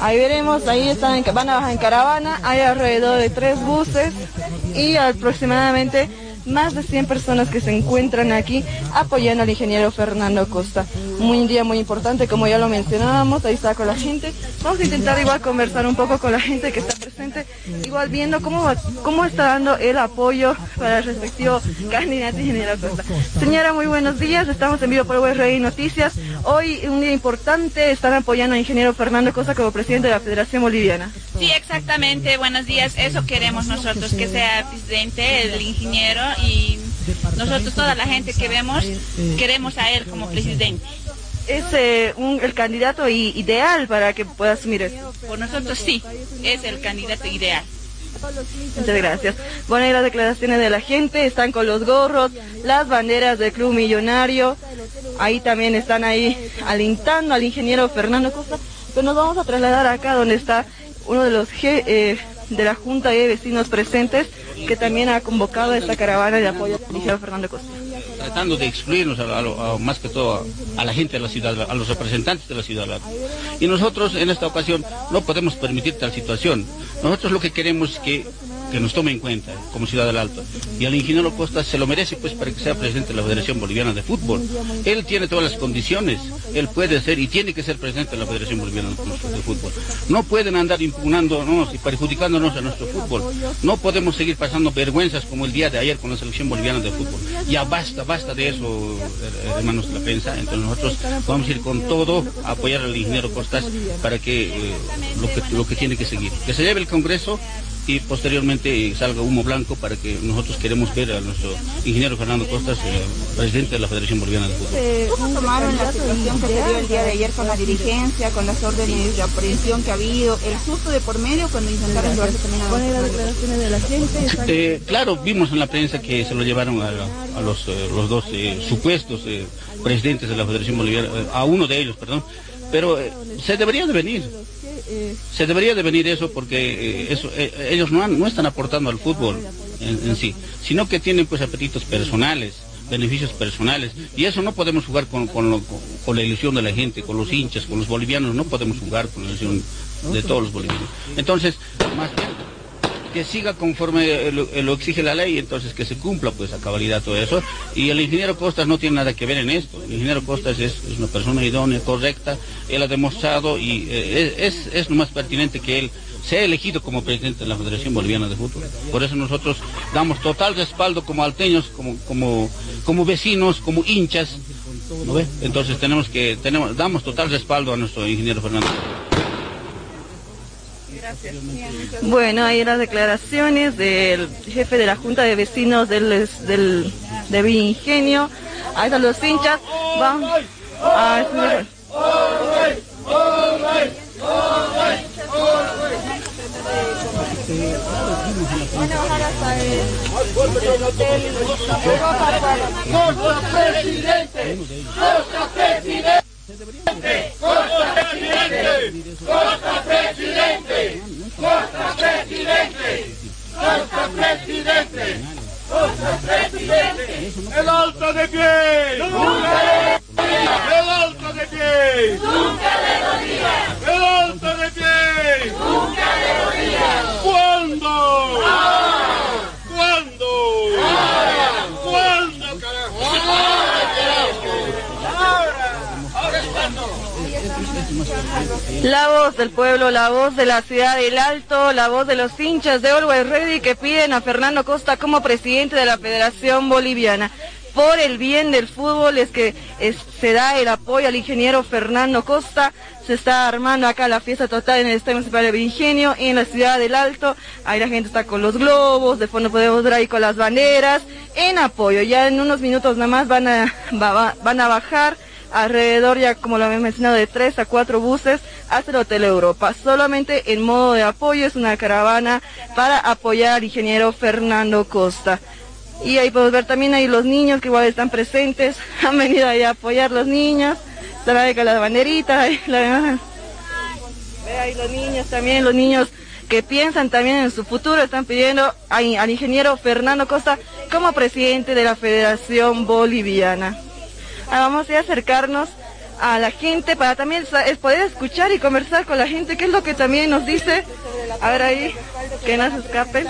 Ahí veremos, ahí están, van a bajar en caravana, hay alrededor de tres buses y aproximadamente más de 100 personas que se encuentran aquí apoyando al ingeniero Fernando Costa. Muy un día muy importante, como ya lo mencionábamos, ahí está con la gente. Vamos a intentar igual conversar un poco con la gente que está presente, igual viendo cómo, cómo está dando el apoyo para el respectivo candidato ingeniero Costa. Señora, muy buenos días, estamos en vivo por Web Rey Noticias. Hoy un día importante, están apoyando al ingeniero Fernando Costa como presidente de la Federación Boliviana. Sí, exactamente. Buenos días. Eso queremos nosotros, que sea presidente, el ingeniero y nosotros, toda la gente que vemos, queremos a él como presidente. Es eh, un- el candidato ideal para que pueda asumir eso. Por nosotros sí, es el candidato ideal. Muchas gracias. Bueno, ahí las declaraciones de la gente, están con los gorros, las banderas del Club Millonario, ahí también están ahí alentando al ingeniero Fernando Costa, pero nos vamos a trasladar acá donde está uno de los eh, de la Junta de Vecinos presentes, que también ha convocado esta caravana de apoyo al ingeniero Fernando Costa. tratando de excluirnos más que todo a la gente de la ciudad, a los representantes de la ciudad. Y nosotros en esta ocasión no podemos permitir tal situación. Nosotros lo que queremos es que, que nos tome en cuenta como ciudad del Alto. Y al ingeniero Costa se lo merece pues para que sea presidente de la Federación Boliviana de Fútbol. Él tiene todas las condiciones, él puede ser y tiene que ser presidente de la Federación Boliviana de Fútbol. No pueden andar impugnándonos y perjudicándonos a nuestro fútbol. No podemos seguir pasando vergüenzas como el día de ayer con la selección boliviana de fútbol. Ya basta, basta de eso, her- hermanos de la prensa. Entonces nosotros vamos a ir con todo a apoyar al ingeniero Costas para que, eh, lo que lo que tiene que seguir. Que se lleve el Congreso y posteriormente salga humo blanco para que nosotros queremos ver a nuestro ingeniero Fernando Costas, eh, presidente de la Federación Boliviana de Fútbol. ¿Cómo tomaron la situación que se dio el día de ayer con la dirigencia, con las órdenes de aprehensión que ha habido, el susto de por medio cuando intentaron llevarse también a las declaraciones de la gente. Eh, claro, vimos en la prensa que se lo llevaron a, a los, eh, los dos eh, supuestos eh, presidentes de la Federación Boliviana, eh, a uno de ellos, perdón, pero eh, se debería de venir, se debería de venir eso porque eh, eso, eh, ellos no, han- no están aportando al fútbol en, sí, sino que tienen pues apetitos personales beneficios personales y eso no podemos jugar con, con lo- con- con la ilusión de la gente, con los hinchas, con los bolivianos, no podemos jugar con la ilusión de todos los bolivianos. Entonces, más bien, que siga conforme lo, exige la ley, entonces que se cumpla pues a cabalidad todo eso. Y el ingeniero Costas no tiene nada que ver en esto. El ingeniero Costas es, una persona idónea, correcta, él ha demostrado y eh, es, es, lo más pertinente que él sea elegido como presidente de la Federación Boliviana de Fútbol. Por eso nosotros damos total respaldo como alteños, como, como, como vecinos, como hinchas. Entonces tenemos que, tenemos, damos total respaldo a nuestro ingeniero Fernando. Bueno, ahí las declaraciones del jefe de la Junta de Vecinos del, del, de Villa Ingenio. Ahí están los hinchas. Van a. ¡Costa presidente! ¡Costa presidente! ¡Costa presidente! ¡Costa presidente! ¡Costa presidente! ¡Costa presidente! ¡Costa presidente! ¡El alto de pie! ¡Nunca ¡El alto de pie! ¡Nunca rodillas! ¡El alto de pie! ¡Nunca! ¿Cuándo? ¿Cuándo? ¿Cuándo, carajo? ¡Ahora es cuando! La voz del pueblo, la voz de la ciudad del Alto, la voz de los hinchas de Always Ready que piden a Fernando Costa como presidente de la Federación Boliviana. Por el bien del fútbol es que se da el apoyo al ingeniero Fernando Costa. Se está armando acá la fiesta total en el Estadio Municipal de Virgenio, en la ciudad del Alto. Ahí la gente está con los globos, de fondo podemos ver ahí con las banderas, en apoyo. Ya en unos minutos nada más van a, va- va- van a bajar alrededor ya como lo había mencionado de tres a cuatro buses hasta el Hotel Europa. Solamente en modo de apoyo es una caravana para apoyar al ingeniero Fernando Costa. Y ahí podemos ver también ahí los niños que igual están presentes, han venido ahí a apoyar los niños, están las banderitas, la- ahí los niños también, los niños que piensan también en su futuro, están pidiendo al ingeniero Fernando Costa como presidente de la Federación Boliviana. Ah, vamos a acercarnos a la gente para también es poder escuchar y conversar con la gente, que es lo que también nos dice. A ver ahí, que no se escapen.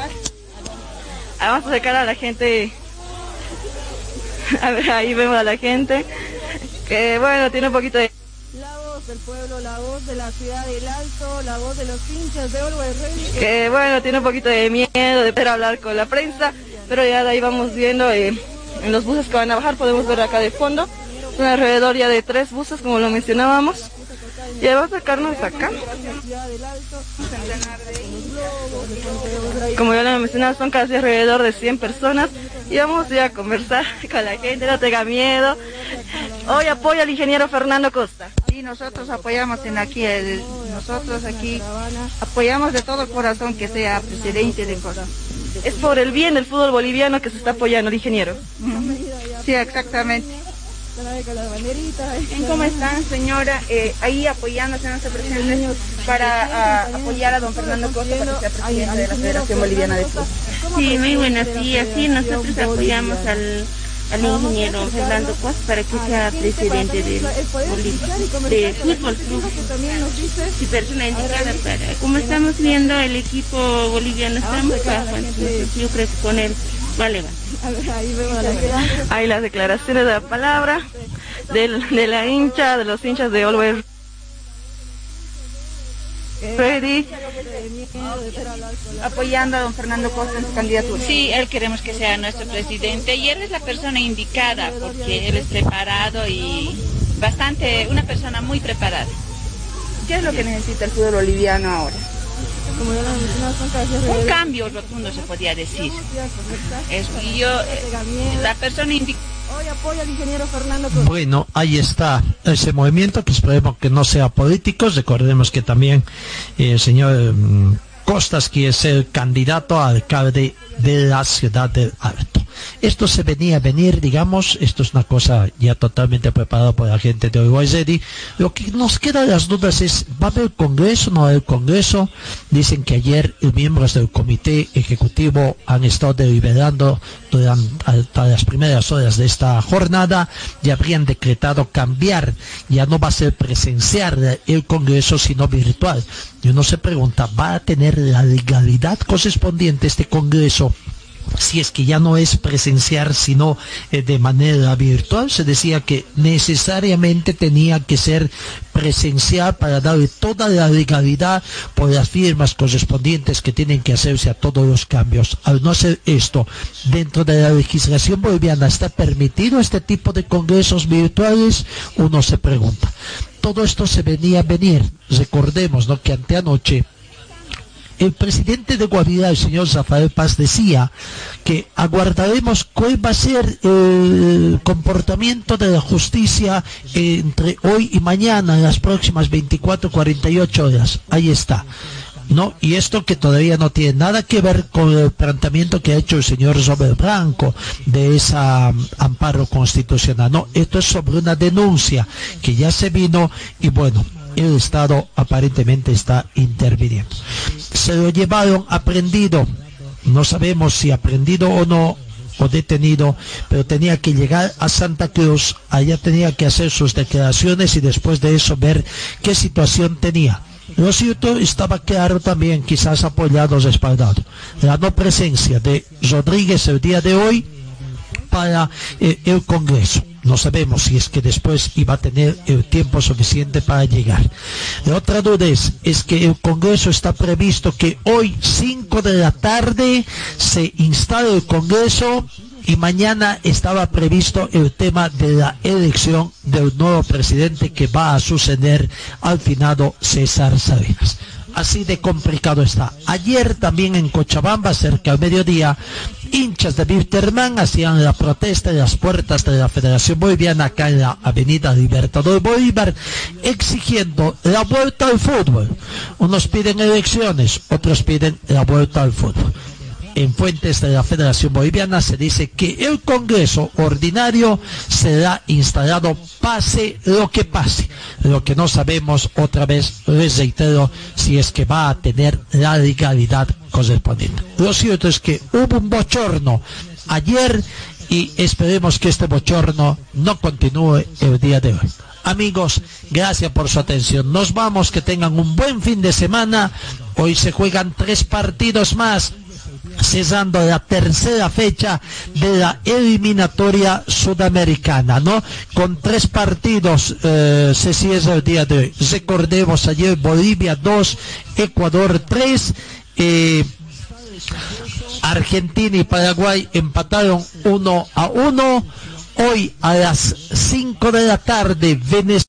Ah, vamos a acercar a la gente A ver, ahí vemos a la gente que bueno, tiene un poquito de La voz del pueblo, la voz de la ciudad del Alto, la voz de los hinchas de Always Ready. que bueno, tiene un poquito de miedo de poder hablar con la prensa, pero ya de ahí vamos viendo eh, en los buses que van a bajar, podemos ver acá de fondo, alrededor ya de tres buses como lo mencionábamos. Y vamos a acercarnos acá. Como ya lo mencionaba, son casi alrededor de 100 personas y vamos ya a conversar con la gente, no tenga miedo. Hoy apoya al ingeniero Fernando Costa. Sí, nosotros apoyamos en aquí, el- nosotros aquí apoyamos de todo corazón que sea presidente de Costa. Es por el bien del fútbol boliviano que se está apoyando el ingeniero. Sí, exactamente. ¿Cómo están, señora? Eh, ahí apoyándose a nuestro presidente para ah, apoyar a don Fernando Costa para que sea presidente de la Federación Boliviana de Fútbol. Sí, muy buenos días. Sí, nosotros apoyamos al, al ingeniero Fernando Costa para que sea presidente del Bolivia, de Fútbol Club. Y persona indicada para. Como estamos viendo, el equipo boliviano está muy bajo, entonces yo creo que con él vale, va. Hay las declaraciones de la palabra del- de la hincha, de los hinchas de Always Ready. Apoyando a don Fernando Costa en su candidatura. Sí, él queremos que sea nuestro presidente y él es la persona indicada porque él es preparado y bastante, una persona muy preparada. ¿Qué es lo que necesita el fútbol boliviano ahora? Un cambio rotundo se podría decir. Eso, y yo, la persona indicada. Hoy apoya al ingeniero Fernando. Bueno, ahí está ese movimiento que esperemos que no sea político. Recordemos que también eh, el señor mm, Costas quiere ser candidato a alcalde de la ciudad del Alto. Esto se venía a venir, digamos, esto es una cosa ya totalmente preparada por la gente de Uruguay. Lo que nos queda las dudas es, ¿va a haber congreso no va a haber congreso? Dicen que ayer miembros del comité ejecutivo han estado deliberando durante las primeras horas de esta jornada y habrían decretado cambiar, ya no va a ser presencial el congreso sino virtual. Y uno se pregunta, ¿va a tener la legalidad correspondiente este congreso si es que ya no es presencial sino eh, de manera virtual se decía que necesariamente tenía que ser presencial para darle toda la legalidad por las firmas correspondientes que tienen que hacerse a todos los cambios. Al no hacer esto dentro de la legislación boliviana está permitido este tipo de congresos virtuales uno se pregunta. Todo esto se venía a venir. Recordemos ¿no? que anteanoche el presidente de Guavirá, el señor Rafael Paz, decía que aguardaremos cuál va a ser el comportamiento de la justicia entre hoy y mañana, en las próximas 24, 48 horas. Ahí está. ¿no? Y esto que todavía no tiene nada que ver con el planteamiento que ha hecho el señor Robert Blanco de esa um, amparo constitucional. No, esto es sobre una denuncia que ya se vino y bueno, el Estado aparentemente está interviniendo. Se lo llevaron aprendido, no sabemos si aprendido o no, o detenido, pero tenía que llegar a Santa Cruz, allá tenía que hacer sus declaraciones y después de eso ver qué situación tenía. Lo cierto estaba claro también, quizás apoyado, respaldado, la no presencia de Rodríguez el día de hoy para eh, el Congreso. No sabemos si es que después iba a tener el tiempo suficiente para llegar. La otra duda es, es que el Congreso está previsto que hoy 5 de la tarde se instale el Congreso y mañana estaba previsto el tema de la elección del nuevo presidente que va a suceder al finado César Salinas. Así de complicado está. Ayer también en Cochabamba, cerca del mediodía, hinchas de Wilterman hacían la protesta en las puertas de la Federación Boliviana acá en la Avenida Libertador Bolívar, exigiendo la vuelta al fútbol. Unos piden elecciones, otros piden la vuelta al fútbol en fuentes de la Federación Boliviana se dice que el Congreso ordinario será instalado pase lo que pase. Lo que no sabemos, otra vez les reitero, si es que va a tener la legalidad correspondiente. Lo cierto es que hubo un bochorno ayer y esperemos que este bochorno no continúe el día de hoy. Amigos, gracias por su atención. Nos vamos, que tengan un buen fin de semana. Hoy se juegan tres partidos más cesando la tercera fecha de la eliminatoria sudamericana, ¿no? Con tres partidos eh, se cierra el día de hoy. Recordemos ayer Bolivia 2, Ecuador 3, eh, Argentina y Paraguay empataron 1 a 1. Hoy a las 5 de la tarde, Venezuela.